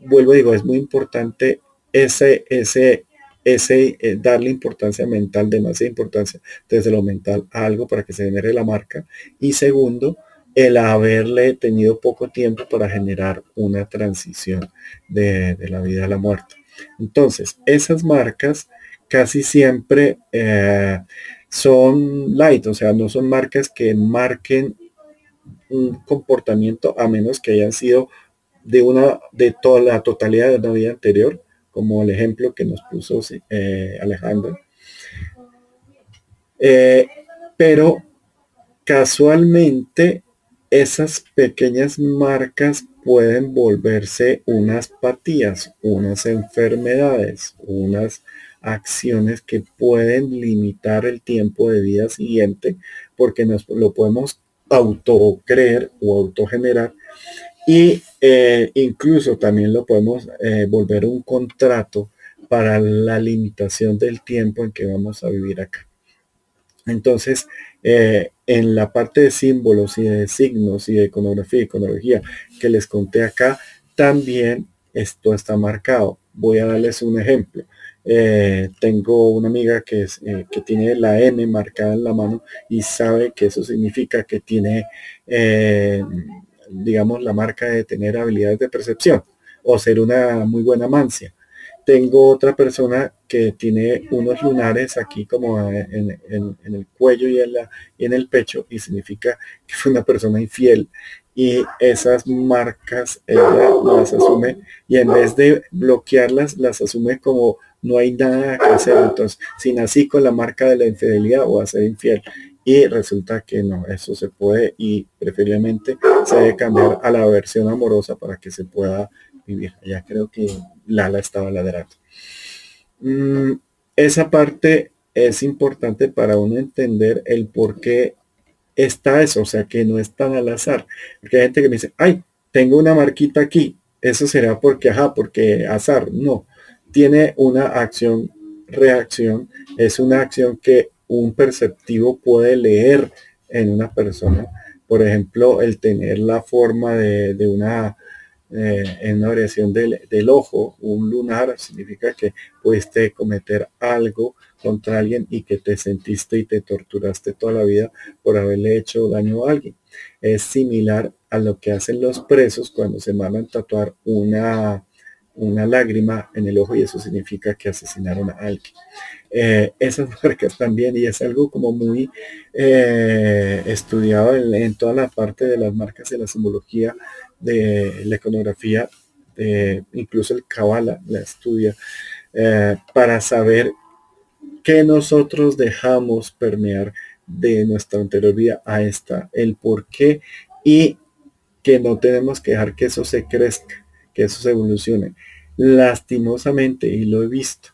vuelvo a digo, es muy importante ese, ese, ese eh, darle importancia mental, demasiada importancia desde lo mental a algo para que se genere la marca. Y segundo, el haberle tenido poco tiempo para generar una transición de, la vida a la muerte. Entonces, esas marcas casi siempre eh, son light, o sea, no son marcas que marquen un comportamiento a menos que hayan sido de una de toda la totalidad de la vida anterior, como el ejemplo que nos puso eh, Alejandro. Eh, pero casualmente esas pequeñas marcas pueden volverse unas patías, unas enfermedades, unas acciones que pueden limitar el tiempo de vida siguiente porque nos lo podemos auto creer o autogenerar y eh, incluso también lo podemos eh, volver un contrato para la limitación del tiempo en que vamos a vivir acá. Entonces, eh, en la parte de símbolos y de signos y de iconografía y iconología que les conté acá, también esto está marcado. Voy a darles un ejemplo. Eh, tengo una amiga que, es, eh, que tiene la M marcada en la mano y sabe que eso significa que tiene, digamos, la marca de tener habilidades de percepción o ser una muy buena mancia tengo otra persona que tiene unos lunares aquí como en, el cuello y en, la, y en el pecho y significa que fue una persona infiel. Y esas marcas las asume y en vez de bloquearlas las asume como no hay nada que hacer. Entonces si nací con la marca de la infidelidad o a ser infiel. Y resulta que no eso se puede y preferiblemente se debe cambiar a la versión amorosa para que se pueda vivir. Ya creo que Lala estaba ladrando. Mm, esa parte es importante para uno entender el por qué está eso, o sea, que no es tan al azar. Porque hay gente que me dice, ay, tengo una marquita aquí, eso será porque, ajá, porque azar. No, tiene una acción, reacción, es una acción que un perceptivo puede leer en una persona. Por ejemplo, el tener la forma de, de una eh, en una variación del, del, ojo, un lunar, significa que pudiste cometer algo contra alguien y que te sentiste y te torturaste toda la vida por haberle hecho daño a alguien. Es similar a lo que hacen los presos cuando se mandan tatuar una, una lágrima en el ojo y eso significa que asesinaron a alguien. Eh, esas marcas también, y es algo como muy eh, estudiado en, en, toda la parte de las marcas de la simbología de la iconografía, incluso el Kabbalah la estudia, eh, para saber qué nosotros dejamos permear de nuestra anterior vida a esta, el por qué y que no tenemos que dejar que eso se crezca, que eso se evolucione. Lastimosamente, y lo he visto,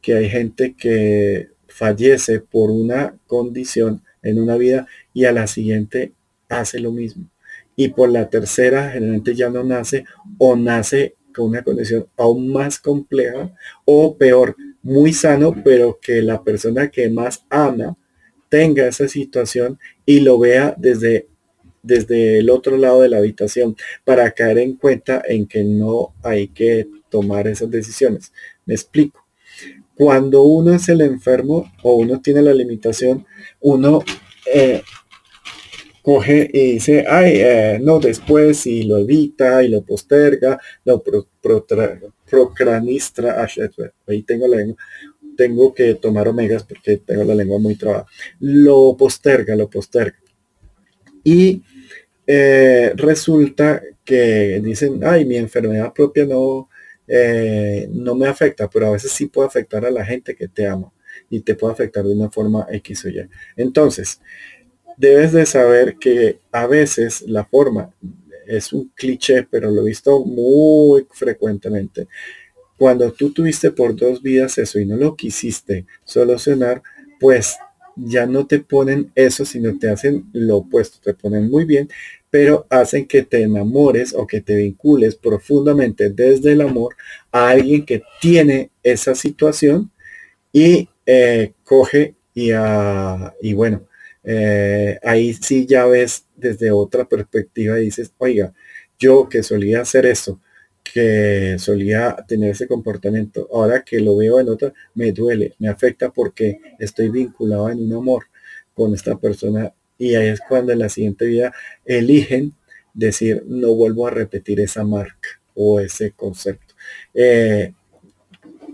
que hay gente que fallece por una condición en una vida y a la siguiente hace lo mismo y por la tercera generalmente ya no nace o nace con una condición aún más compleja o peor, muy sano, pero que la persona que más ama tenga esa situación y lo vea desde, desde el otro lado de la habitación para caer en cuenta en que no hay que tomar esas decisiones. Me explico. Cuando uno es el enfermo o uno tiene la limitación, uno eh, coge y dice, ay, eh, no, después y lo evita y lo posterga, lo pro, procranistra, ahí tengo la lengua, tengo que tomar omegas porque tengo la lengua muy trabada, lo posterga, lo posterga. Y eh, resulta que dicen, ay, mi enfermedad propia no, eh, no me afecta, pero a veces sí puede afectar a la gente que te ama y te puede afectar de una forma X o Y. Entonces, debes de saber que a veces la forma es un cliché, pero lo he visto muy frecuentemente. Cuando tú tuviste por dos vidas eso y no lo quisiste solucionar, pues ya no te ponen eso, sino te hacen lo opuesto, te ponen muy bien, pero hacen que te enamores o que te vincules profundamente desde el amor a alguien que tiene esa situación y eh, coge y, y bueno, eh, ahí sí ya ves desde otra perspectiva y dices, oiga, yo que solía hacer esto, que solía tener ese comportamiento, ahora que lo veo en otra, me duele, me afecta porque estoy vinculado en un amor con esta persona y ahí es cuando en la siguiente vida eligen decir, no vuelvo a repetir esa marca o ese concepto. Eh,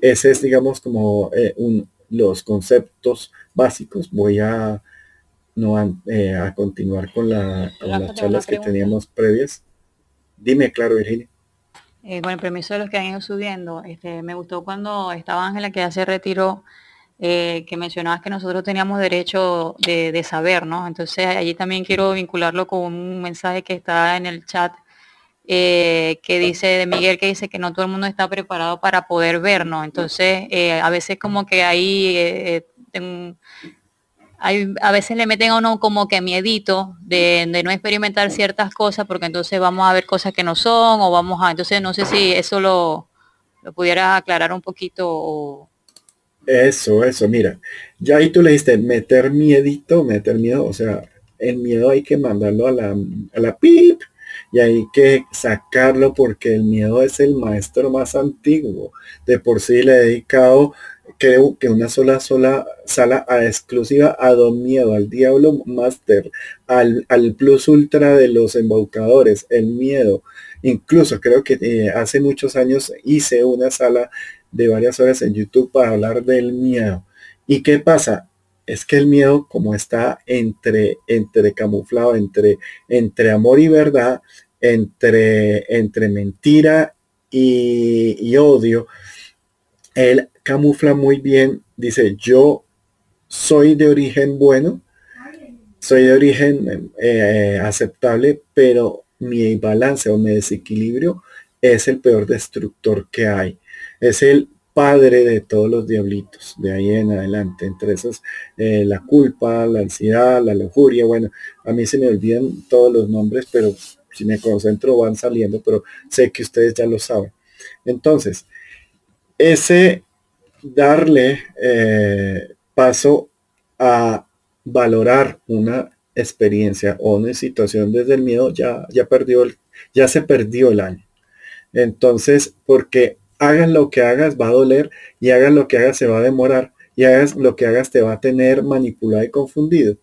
ese es, digamos, como eh, los conceptos básicos. Voy a no eh, a, continuar con, la, las charlas que teníamos previas. Dime, claro, Virginia. Eh, con el permiso de los que han ido subiendo, este, me gustó cuando estaba Ángela que ya se retiró, eh, que mencionabas que nosotros teníamos derecho de, saber, ¿no? Entonces allí también quiero vincularlo con un mensaje que está en el chat que dice de Miguel que dice que no todo el mundo está preparado para poder vernos. Entonces, a veces como que ahí a veces le meten a uno como que miedito de, no experimentar ciertas cosas porque entonces vamos a ver cosas que no son o vamos a, entonces no sé si eso lo, lo pudieras aclarar un poquito Eso, eso, mira, ya ahí tú le diste meter miedito, meter miedo, o sea, el miedo hay que mandarlo a la, a la pip y hay que sacarlo porque el miedo es el maestro más antiguo. De por sí le he dedicado creo que una sola sola sala a exclusiva a Don Miedo, al Diablo Master, al, al Plus Ultra de los embaucadores, el miedo. Incluso creo que eh, hace muchos años hice una sala de varias horas en YouTube para hablar del miedo. ¿Y qué pasa? Es que el miedo, como está entre, entre camuflado, entre, entre amor y verdad, entre, entre mentira y, y odio, él camufla muy bien, dice, yo soy de origen bueno, soy de origen eh, aceptable, pero mi balance o mi desequilibrio es el peor destructor que hay. Es el padre de todos los diablitos, de ahí en adelante. Entre esos, eh, la culpa, la ansiedad, la lujuria. Bueno, a mí se me olvidan todos los nombres, pero si me concentro van saliendo, pero sé que ustedes ya lo saben. Entonces, ese darle eh, paso a valorar una experiencia o una situación desde el miedo, ya, ya perdió, el, ya se perdió el año. Entonces, porque hagan lo que hagas va a doler y hagan lo que hagas se va a demorar y hagas lo que hagas te va a tener manipulado y confundido.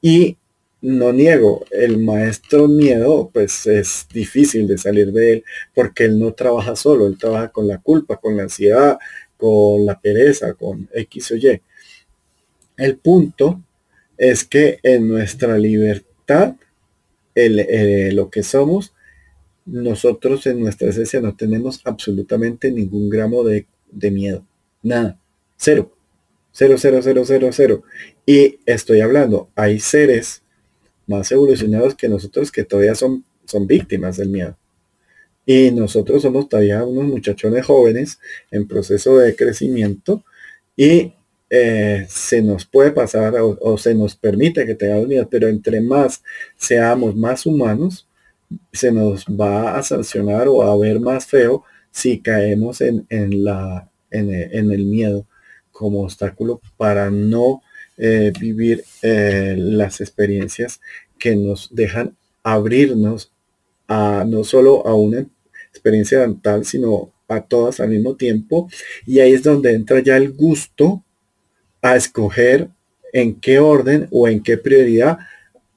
Y no niego, el maestro miedo pues es difícil de salir de él porque él no trabaja solo, él trabaja con la culpa, con la ansiedad, con la pereza, con X o Y. El punto es que en nuestra libertad, eh, lo que somos, nosotros en nuestra esencia no tenemos absolutamente ningún gramo de, de miedo. Nada. Cero. Cero, cero, cero, cero, cero. Y estoy hablando, hay seres más evolucionados que nosotros que todavía son, son víctimas del miedo. Y nosotros somos todavía unos muchachones jóvenes en proceso de crecimiento y eh, se nos puede pasar o, se nos permite que tengamos miedo, pero entre más seamos más humanos, se nos va a sancionar o a ver más feo si caemos en, la, en, el miedo como obstáculo para no eh, vivir eh, las experiencias que nos dejan abrirnos a no solo a una experiencia dental, sino a todas al mismo tiempo. Y ahí es donde entra ya el gusto a escoger en qué orden o en qué prioridad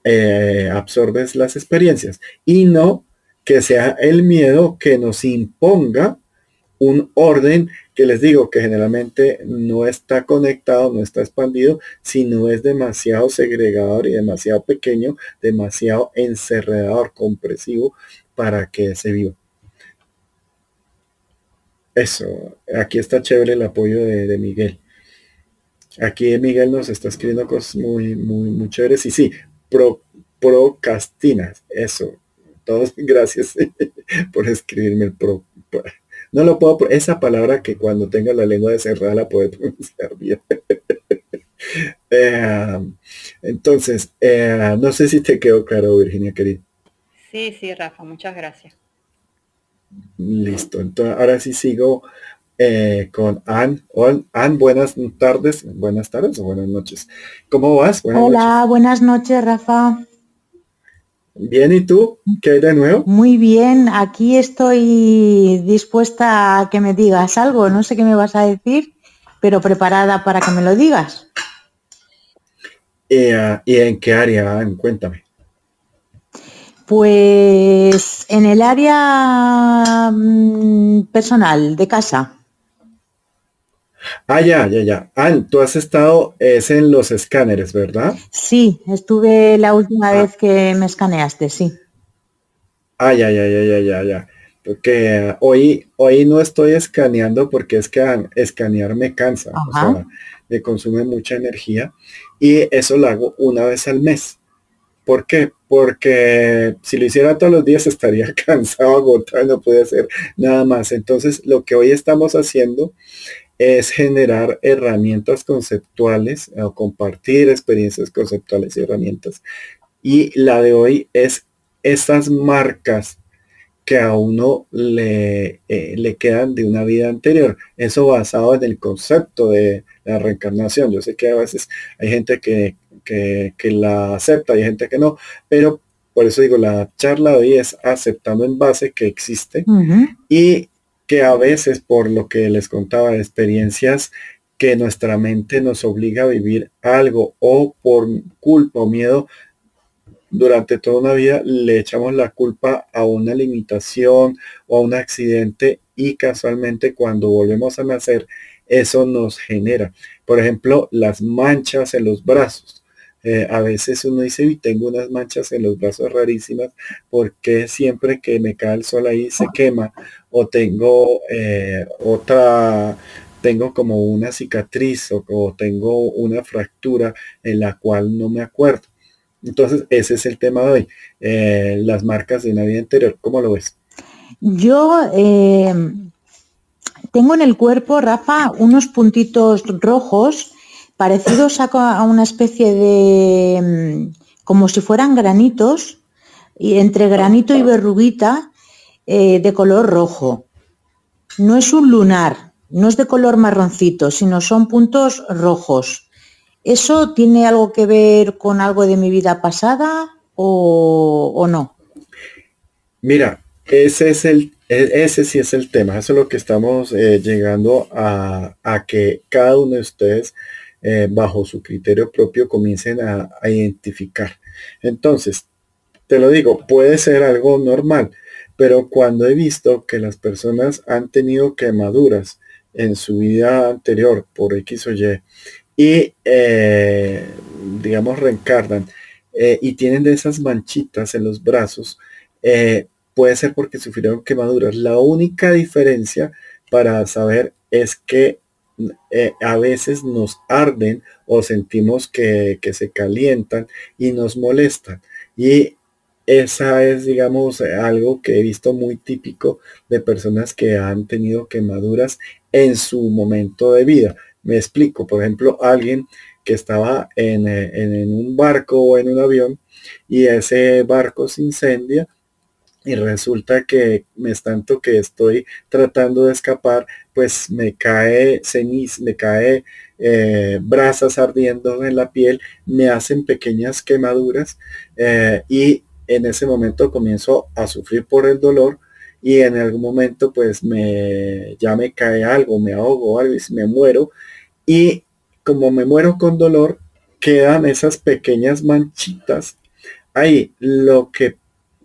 eh, absorbes las experiencias. Y no que sea el miedo que nos imponga un orden que les digo que generalmente no está conectado, no está expandido, sino es demasiado segregador y demasiado pequeño, demasiado encerrador, compresivo para que se viva. Eso, aquí está chévere el apoyo de, Miguel. Aquí Miguel nos está escribiendo cosas muy, muy, muy chéveres. Y sí, pro, procrastinas, eso. todos, gracias por escribirme el pro. No lo puedo, esa palabra que cuando tenga la lengua cerrada la puedo pronunciar bien. Eh, entonces, eh, no sé si te quedó claro, Virginia, querida. Sí, sí, Rafa, muchas gracias. Listo, entonces ahora sí sigo eh, con Ann. Ann, buenas tardes, buenas tardes o buenas noches. ¿Cómo vas? Hola, buenas noches, Rafa. Bien, ¿y tú? ¿Qué hay de nuevo? Muy bien, aquí estoy dispuesta a que me digas algo. No sé qué me vas a decir, pero preparada para que me lo digas. Eh, ¿Y en qué área? Cuéntame. Pues en el área mm, personal, de casa. Ah, ya, ya, ya. Ah, tú has estado, es en los escáneres, ¿verdad? Sí, estuve la última ah. vez que me escaneaste, sí. Ah, ya, ya, ya, ya, ya, ya. Porque hoy, hoy no estoy escaneando porque es que escanear me cansa, o sea, me consume mucha energía y eso lo hago una vez al mes. ¿Por qué? Porque si lo hiciera todos los días estaría cansado, agotado, no puede hacer nada más. Entonces, lo que hoy estamos haciendo es generar herramientas conceptuales o compartir experiencias conceptuales y herramientas. Y la de hoy es estas marcas que a uno le, eh, le quedan de una vida anterior. Eso basado en el concepto de la reencarnación. Yo sé que a veces hay gente que que, la acepta y hay gente que no, pero por eso digo, la charla de hoy es aceptando en base que existe y que a veces, por lo que les contaba, experiencias que nuestra mente nos obliga a vivir algo o por culpa o miedo durante toda una vida le echamos la culpa a una limitación o a un accidente y casualmente cuando volvemos a nacer eso nos genera. Por ejemplo, las manchas en los brazos. Eh, a veces uno dice, y tengo unas manchas en los brazos rarísimas, porque siempre que me cae el sol ahí se quema, o tengo eh, otra, tengo como una cicatriz o, tengo una fractura en la cual no me acuerdo. Entonces, ese es el tema de hoy, eh, las marcas de una vida anterior. ¿Cómo lo ves? Yo tengo en el cuerpo, Rafa, unos puntitos rojos parecidos a, una especie de, mm, como si fueran granitos, y entre granito y verruguita eh, de color rojo. No es un lunar, no es de color marroncito, sino son puntos rojos. ¿Eso tiene algo que ver con algo de mi vida pasada o, no? Mira, ese es el, e, ese sí es el tema. Eso es lo que estamos eh, llegando a, a, que cada uno de ustedes eh, bajo su criterio propio comiencen a, identificar. Entonces, te lo digo, puede ser algo normal, pero cuando he visto que las personas han tenido quemaduras en su vida anterior por X o Y y, eh, digamos, reencarnan eh, y tienen de esas manchitas en los brazos, puede ser porque sufrieron quemaduras. La única diferencia para saber es que eh, a veces nos arden o sentimos que, se calientan y nos molestan. Y esa es, digamos, algo que he visto muy típico de personas que han tenido quemaduras en su momento de vida. Me explico, por ejemplo, alguien que estaba en, eh, en un barco o en un avión y ese barco se incendia y resulta que es tanto que estoy tratando de escapar, pues me cae ceniz, me cae eh, brasas ardiendo en la piel, me hacen pequeñas quemaduras eh, y en ese momento comienzo a sufrir por el dolor y en algún momento pues me ya me cae algo, me ahogo algo me muero y como me muero con dolor quedan esas pequeñas manchitas ahí. Lo que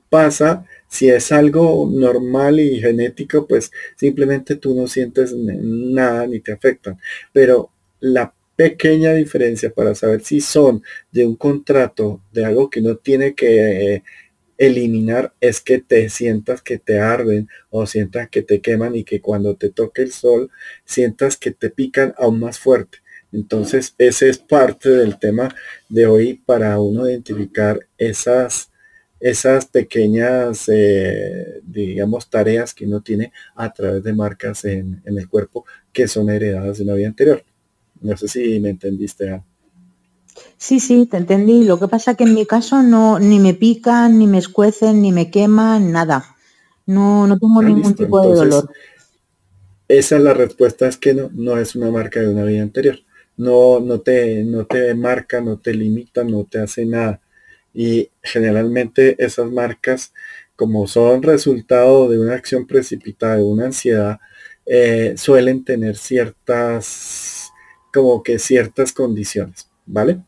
pasa si es algo normal y genético, pues simplemente tú no sientes nada ni te afectan. Pero la pequeña diferencia para saber si son de un contrato, de algo que no tiene que eliminar, es que te sientas que te arden o sientas que te queman y que cuando te toque el sol, sientas que te pican aún más fuerte. Entonces, ese es parte del tema de hoy para uno identificar esas esas pequeñas, eh, digamos, tareas que uno tiene a través de marcas en, el cuerpo que son heredadas de una vida anterior. No sé si me entendiste. Sí, sí, te entendí. Lo que pasa que en mi caso no ni me pican, ni me escuecen, ni me queman, nada. No, no tengo ah, ningún tipo de dolor. Esa es la respuesta, es que no, no es una marca de una vida anterior. No, no, te, no te marca, no te limita, no te hace nada. Y generalmente esas marcas, como son resultado de una acción precipitada, de una ansiedad, eh, suelen tener ciertas, como que ciertas condiciones, ¿vale?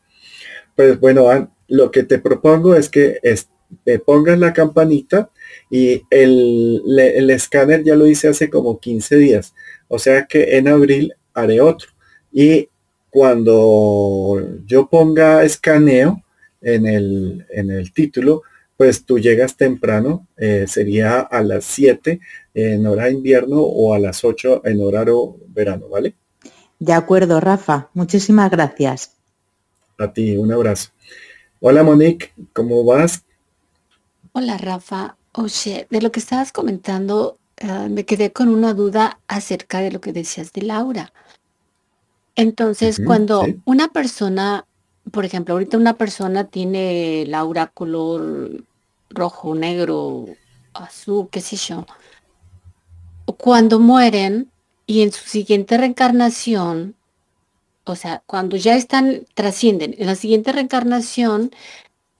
Pues bueno, lo que te propongo es que pongas la campanita y el, el, escáner ya lo hice hace como 15 días. O sea que en abril haré otro. Y cuando yo ponga escaneo en el, en el título, pues tú llegas temprano, eh, sería a las 7 en hora invierno o a las 8 en horario verano, ¿vale? De acuerdo, Rafa. Muchísimas gracias. A ti, un abrazo. Hola, Monique, ¿cómo vas? Hola, Rafa. Oye, de lo que estabas comentando, ah, me quedé con una duda acerca de lo que decías de Laura. Entonces, cuando una persona, por ejemplo, ahorita una persona tiene Laura color rojo, negro, azul, qué sé yo, cuando mueren y en su siguiente reencarnación, o sea, cuando ya están, trascienden, en la siguiente reencarnación,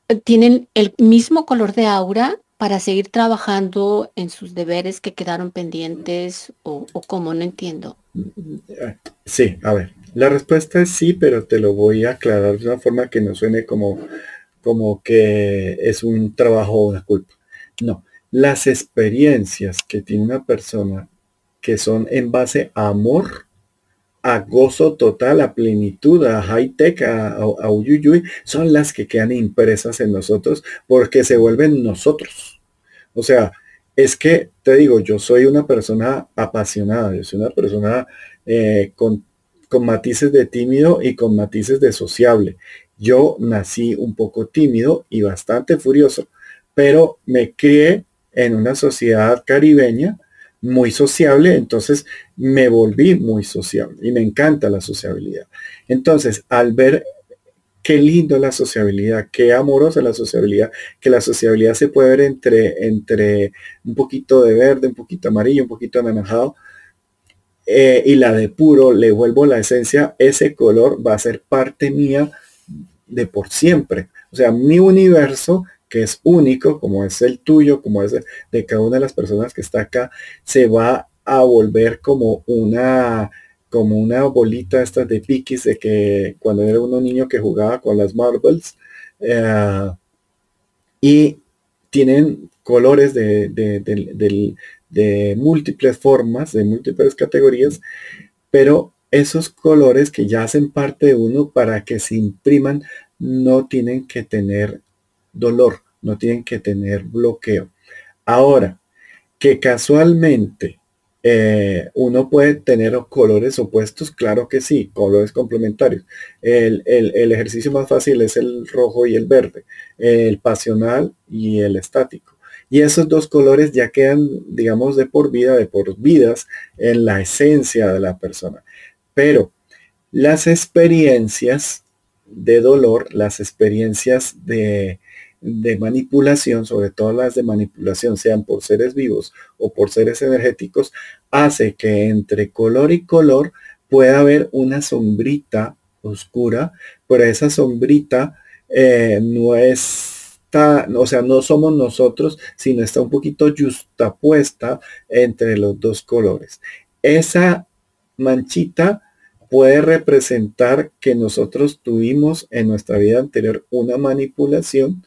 eh, tienen el mismo color de aura para seguir trabajando en sus deberes que quedaron pendientes o, o cómo, no entiendo. Sí, a ver, la respuesta es sí, pero te lo voy a aclarar de una forma que no suene como, como que es un trabajo o una culpa. No, las experiencias que tiene una persona que son en base a amor, a gozo total, a plenitud, a high tech, a, a, uyuyuy, son las que quedan impresas en nosotros porque se vuelven nosotros. O sea, es que te digo, yo soy una persona apasionada, yo soy una persona eh, con, con matices de tímido y con matices de sociable. Yo nací un poco tímido y bastante furioso, pero me crié en una sociedad caribeña muy sociable, entonces me volví muy sociable y me encanta la sociabilidad. Entonces, al ver qué lindo la sociabilidad, qué amorosa la sociabilidad, que la sociabilidad se puede ver entre, entre un poquito de verde, un poquito amarillo, un poquito anaranjado, eh, y la de puro, le vuelvo la esencia, ese color va a ser parte mía de por siempre. O sea, mi universo que es único, como es el tuyo, como es de cada una de las personas que está acá, se va a volver como una como una bolita estas de piquis de que cuando era uno niño que jugaba con las marbles eh, y tienen colores de, de, múltiples formas, de múltiples categorías, pero esos colores que ya hacen parte de uno para que se impriman no tienen que tener dolor, no tienen que tener bloqueo. Ahora, que casualmente eh, uno puede tener colores opuestos, claro que sí, colores complementarios. El, el, ejercicio más fácil es el rojo y el verde, el pasional y el estático. Y esos dos colores ya quedan, digamos, de por vida, de por vidas en la esencia de la persona. Pero las experiencias de dolor, las experiencias de, de manipulación, sobre todo las de manipulación, sean por seres vivos o por seres energéticos, hace que entre color y color pueda haber una sombrita oscura, pero esa sombrita eh, no o sea, no somos nosotros, sino está un poquito justapuesta entre los dos colores. Esa manchita puede representar que nosotros tuvimos en nuestra vida anterior una manipulación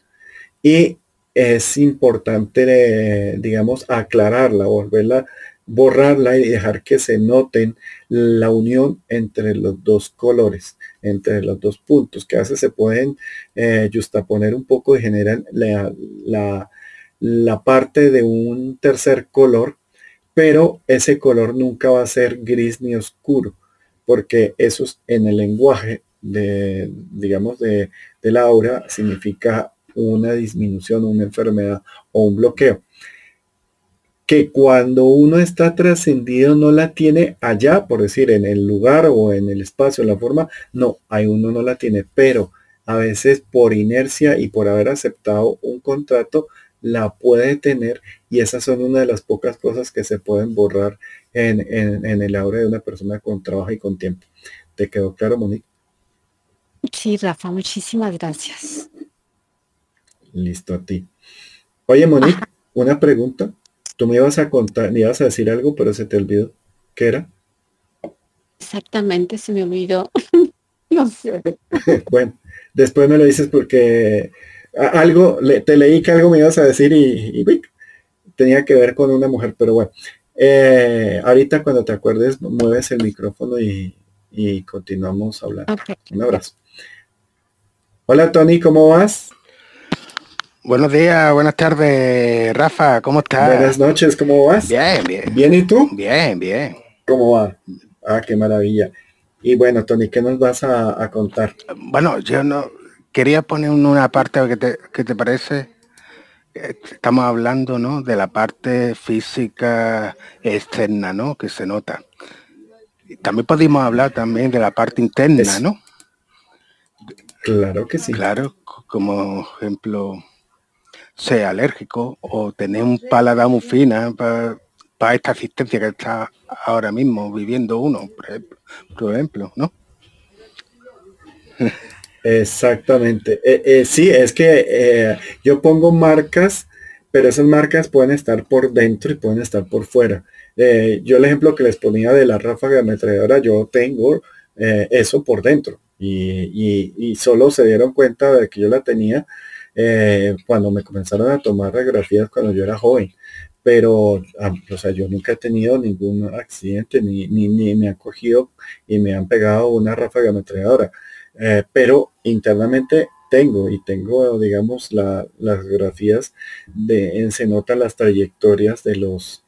y es importante, digamos, aclararla, volverla, borrarla y dejar que se noten la unión entre los dos colores, entre los dos puntos, que a veces se pueden eh, justaponer un poco y generan la, la, parte de un tercer color, pero ese color nunca va a ser gris ni oscuro, porque eso es en el lenguaje de, digamos, de, de la aura significa una disminución, una enfermedad o un bloqueo. Que cuando uno está trascendido no la tiene allá, por decir, en el lugar o en el espacio, en la forma, no, ahí uno no la tiene, pero a veces por inercia y por haber aceptado un contrato, la puede tener y esas son una de las pocas cosas que se pueden borrar en, en el aura de una persona con trabajo y con tiempo. ¿Te quedó claro, Monique? Sí, Rafa, muchísimas gracias. Listo a ti. Oye, Monique, una pregunta. Tú me ibas a contar, me ibas a decir algo, pero se te olvidó. ¿Qué era? Exactamente, se me olvidó. no sé. bueno, después me lo dices porque algo, te leí que algo me ibas a decir y, tenía que ver con una mujer, pero bueno. Eh, ahorita cuando te acuerdes, mueves el micrófono y, continuamos hablando. Un abrazo. Hola Tony, ¿cómo vas? Buenos días, buenas tardes, Rafa, ¿cómo estás? Buenas noches, ¿cómo vas? Bien, bien. ¿Bien y tú? Bien, bien. ¿Cómo va? Ah, qué maravilla. Y bueno, Tony, ¿qué nos vas a, contar? Bueno, yo no quería poner una parte que te, que te parece. Estamos hablando, ¿no? De la parte física externa, ¿no? Que se nota. También podemos hablar también de la parte interna, ¿no? Claro que sí. Claro, como ejemplo, ser alérgico o tener un paladar muy fina para esta asistencia que está ahora mismo viviendo uno, por ejemplo, ¿no? Exactamente. Eh, eh, sí, es que eh, yo pongo marcas, pero esas marcas pueden estar por dentro y pueden estar por fuera. yo el ejemplo que les ponía de la ráfaga ametralladora, yo tengo eso por dentro y, solo se dieron cuenta de que yo la tenía eh, cuando me comenzaron a tomar radiografías cuando yo era joven. Pero, ah, o sea, yo nunca he tenido ningún accidente, ni, ni, me han cogido y me han pegado una ráfaga ametralladora. Eh, pero internamente tengo y tengo, digamos, las radiografías de, en se notan las trayectorias de los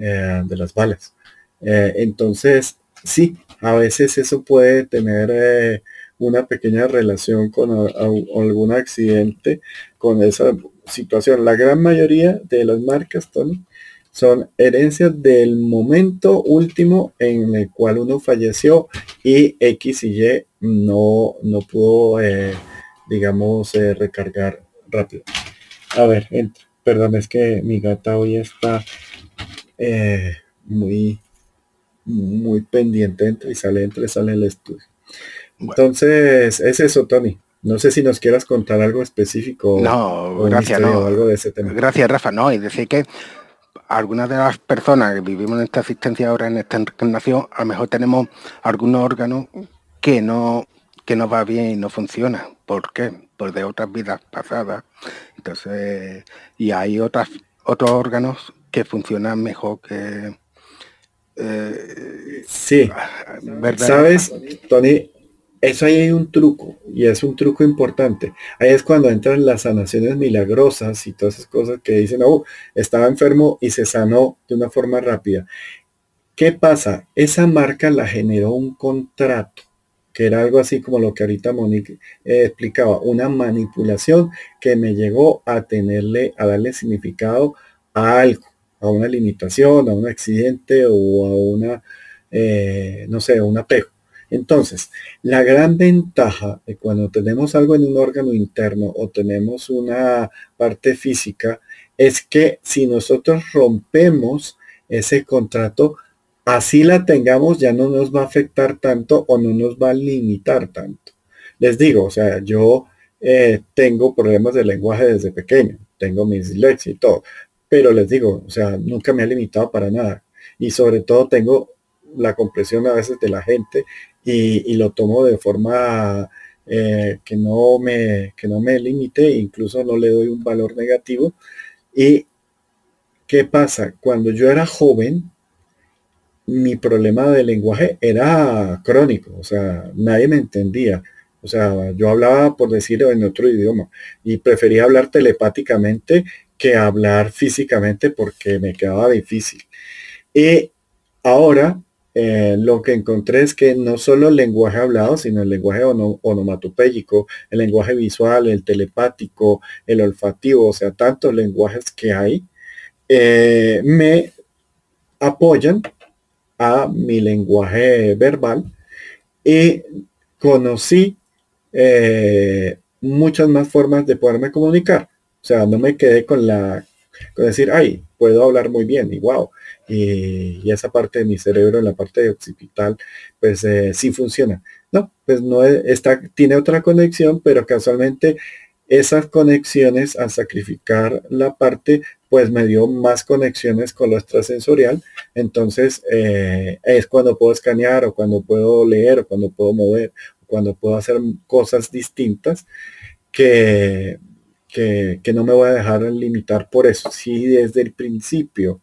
eh, de las balas. entonces, sí, a veces eso puede tener eh, una pequeña relación con algún accidente, con esa situación. La gran mayoría de las marcas, Tony, son herencias del momento último en el cual uno falleció y X y Y no, no pudo, eh, digamos, eh, recargar rápido. A ver, perdón, es que mi gata hoy está muy muy pendiente, entre y sale, entre sale el estudio. Entonces, es eso, Tony. No sé si nos quieras contar algo específico. No, gracias, no. algo de ese tema. Gracias, Rafa. No, y decir que algunas de las personas que vivimos en esta asistencia ahora, en esta encarnación, a lo mejor tenemos algunos órganos que no que no va bien y no funciona. ¿Por qué? Por de otras vidas pasadas. Entonces, y hay otras otros órganos que funcionan mejor que, eh, sí, sabes, Tony, eso ahí hay un truco y es un truco importante. Ahí es cuando entran las sanaciones milagrosas y todas esas cosas que dicen, oh, estaba enfermo y se sanó de una forma rápida. ¿Qué pasa? Esa marca la generó un contrato, que era algo así como lo que ahorita Monique eh, explicaba, una manipulación que me llegó a tenerle, a darle significado a algo a una limitación, a un accidente o a una, eh, no sé, un apego. Entonces, la gran ventaja de cuando tenemos algo en un órgano interno o tenemos una parte física es que si nosotros rompemos ese contrato, así la tengamos, ya no nos va a afectar tanto o no nos va a limitar tanto. Les digo, o sea, yo eh, tengo problemas de lenguaje desde pequeño, tengo mis dislexia y todo, pero les digo, o sea, nunca me ha limitado para nada. Y sobre todo tengo la compresión a veces de la gente y, lo tomo de forma eh, que, no me, que no me limite, incluso no le doy un valor negativo. ¿Y qué pasa? Cuando yo era joven, mi problema de lenguaje era crónico, o sea, nadie me entendía. O sea, yo hablaba, por decirlo, en otro idioma y prefería hablar telepáticamente que hablar físicamente porque me quedaba difícil. Y ahora, eh, lo que encontré es que no solo el lenguaje hablado, sino el lenguaje onomatopéyico, el lenguaje visual, el telepático, el olfativo, o sea, tantos lenguajes que hay, eh, me apoyan a mi lenguaje verbal y conocí eh, muchas más formas de poderme comunicar. O sea, no me quedé con la con decir, ay, puedo hablar muy bien y wow. Y, esa parte de mi cerebro, la parte occipital, pues eh, sí funciona. No, pues no está, tiene otra conexión, pero casualmente esas conexiones al sacrificar la parte, pues me dio más conexiones con lo extrasensorial. Entonces eh, es cuando puedo escanear o cuando puedo leer o cuando puedo mover o cuando puedo hacer cosas distintas que, que, que no me voy a dejar limitar por eso. Si desde el principio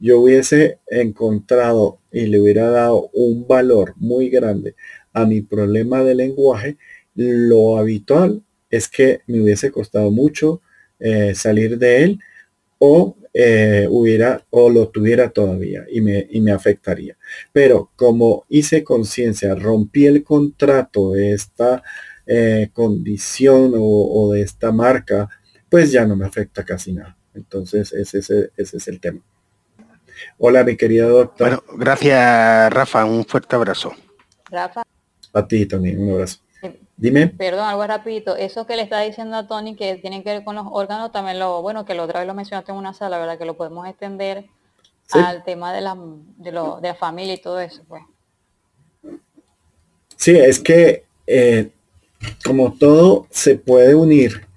yo hubiese encontrado y le hubiera dado un valor muy grande a mi problema de lenguaje, lo habitual es que me hubiese costado mucho eh, salir de él o eh, hubiera o lo tuviera todavía y me, y me afectaría. Pero como hice conciencia, rompí el contrato de esta eh, condición o, de esta marca, pues ya no me afecta casi nada. Entonces ese, ese, ese es el tema. Hola, mi querida doctora. Bueno, gracias, Rafa. Un fuerte abrazo. Rafa. A ti también, un abrazo. Dime. Perdón, algo rapidito. Eso que le está diciendo a Tony que tiene que ver con los órganos, también lo, bueno, que la otra vez lo mencionaste en una sala, ¿verdad? Que lo podemos extender al tema de la, de, lo, de la familia y todo eso, pues. Sí, es que eh, como todo se puede unir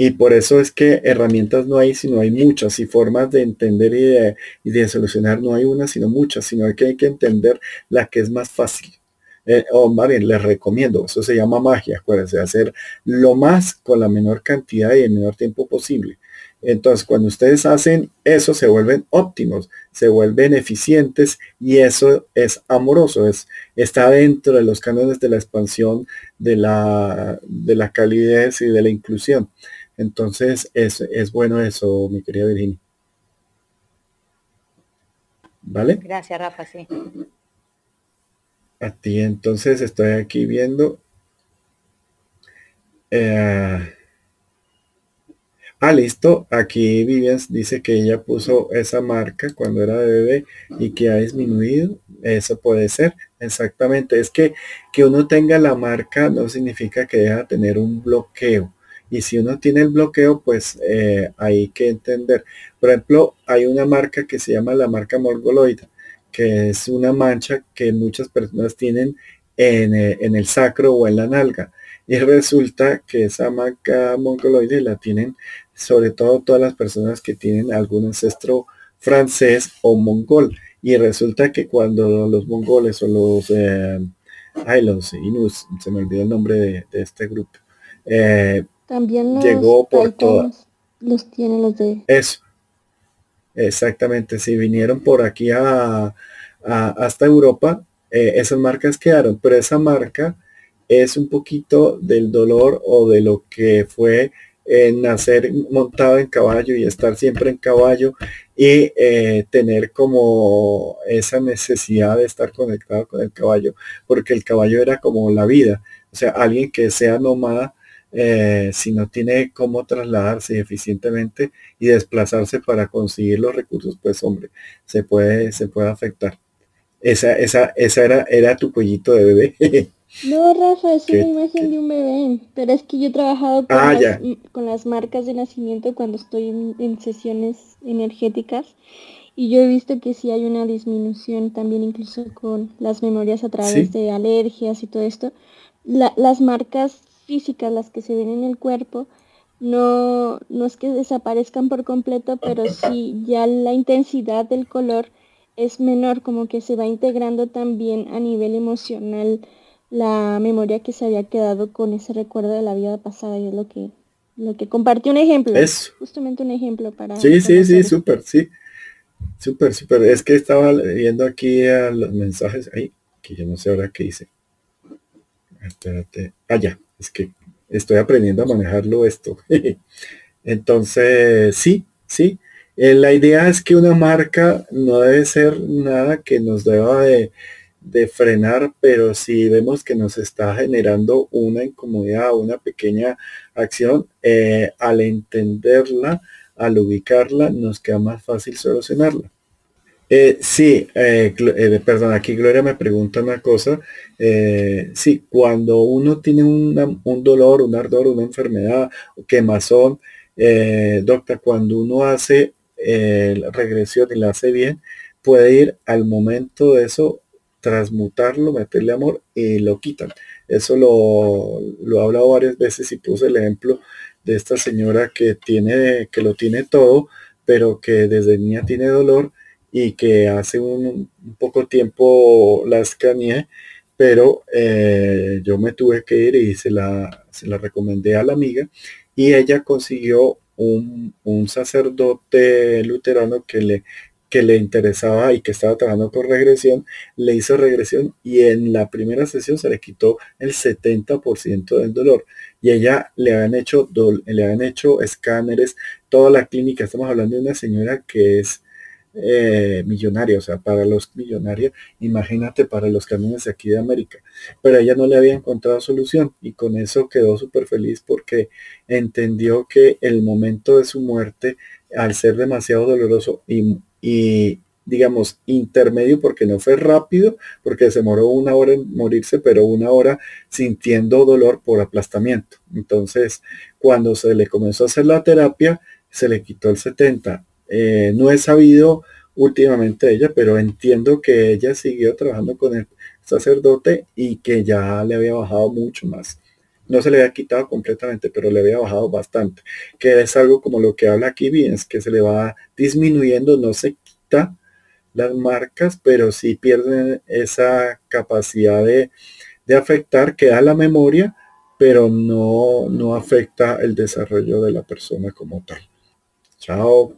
y por eso es que herramientas no hay, sino hay muchas y formas de entender y de, solucionar no hay una, sino muchas, sino que hay que entender la que es más fácil. Eh, o más bien, les recomiendo, eso se llama magia, acuérdense, hacer lo más con la menor cantidad y el menor tiempo posible. Entonces, cuando ustedes hacen eso, se vuelven óptimos, se vuelven eficientes y eso es amoroso, es, está dentro de los cánones de la expansión, de la, de la calidez y de la inclusión. Entonces, es, es bueno eso, mi querida Virginia. ¿Vale? Gracias, Rafa, sí a ti. Entonces estoy aquí viendo. Eh, ah, listo. Aquí Vivian dice que ella puso esa marca cuando era bebé y que ha disminuido. Eso puede ser. Exactamente. Es que que uno tenga la marca no significa que deja tener un bloqueo. Y si uno tiene el bloqueo, pues eh, hay que entender. Por ejemplo, hay una marca que se llama la marca morgoloida que es una mancha que muchas personas tienen eh, en, el sacro o en la nalga. Y resulta que esa marca mongoloide la tienen sobre todo todas las personas que tienen algún ancestro francés o mongol. Y resulta que cuando los mongoles o los, eh, los inus, se me olvidó el nombre de, este grupo, eh, también llegó por todas. Los tienen los de... Eso, Exactamente, si vinieron por aquí a, hasta Europa, eh, esas marcas quedaron, pero esa marca es un poquito del dolor o de lo que fue nacer montado en caballo y estar siempre en caballo y eh, tener como esa necesidad de estar conectado con el caballo, porque el caballo era como la vida, o sea, alguien que sea nómada eh, si no tiene cómo trasladarse eficientemente y desplazarse para conseguir los recursos, pues hombre, se puede, se puede afectar. Esa, esa, esa era, era tu cuellito de bebé. No, Rafa, es una imagen de un bebé, pero es que yo he trabajado con, ah, las, con las, marcas de nacimiento cuando estoy en, sesiones energéticas y yo he visto que sí hay una disminución también incluso con las memorias a través de alergias y todo esto. las marcas físicas, las que se ven en el cuerpo, no, no es que desaparezcan por completo, pero sí ya la intensidad del color es menor, como que se va integrando también a nivel emocional la memoria que se había quedado con ese recuerdo de la vida pasada y es lo que lo que compartí un ejemplo es justamente un ejemplo para sí sí sí súper sí súper súper. Es que estaba leyendo aquí a los mensajes ahí que yo no sé ahora qué hice. Espérate. Allá ah, es que estoy aprendiendo a manejarlo esto. Entonces, sí, sí. Eh, la idea es que una marca no debe ser nada que nos deba de, de frenar, pero si vemos que nos está generando una incomodidad, una pequeña acción, eh, al entenderla, al ubicarla, nos queda más fácil solucionarla. Eh, sí, eh, perdón, aquí Gloria me pregunta una cosa. sí, cuando uno tiene un dolor, un ardor, una enfermedad, quemazón, doctor, cuando uno hace regresión y la hace bien, puede ir al momento de eso transmutarlo, meterle amor y lo quitan. Eso lo, lo he hablado varias veces y puse el ejemplo de esta señora que tiene, que lo tiene todo, pero que desde niña tiene dolor y que hace un, poco tiempo la escaneé, pero eh, yo me tuve que ir y se la, se la recomendé a la amiga y ella consiguió un, un sacerdote luterano que le que le interesaba y que estaba trabajando con regresión, le hizo regresión y en la primera sesión se le quitó el 70% del dolor. Y ella le habían hecho, le hecho escáneres, toda la clínica, estamos hablando de una señora que es eh, millonaria, o sea, para los millonarios, imagínate para los camiones de aquí de América. Pero ella no le había encontrado solución y con eso quedó súper feliz porque entendió que el momento de su muerte, al ser demasiado doloroso y y digamos intermedio porque no fue rápido, porque se demoró una hora en morirse, pero una hora sintiendo dolor por aplastamiento. Entonces, cuando se le comenzó a hacer la terapia, se le quitó el 70. Eh, no he sabido últimamente ella, pero entiendo que ella siguió trabajando con el sacerdote y que ya le había bajado mucho más. No se le había quitado completamente, pero le había bajado bastante. Que es algo como lo que habla aquí bien, es que se le va disminuyendo, no se quita las marcas, pero sí pierden esa capacidad de, de afectar, queda la memoria, pero no, no afecta el desarrollo de la persona como tal. Chao.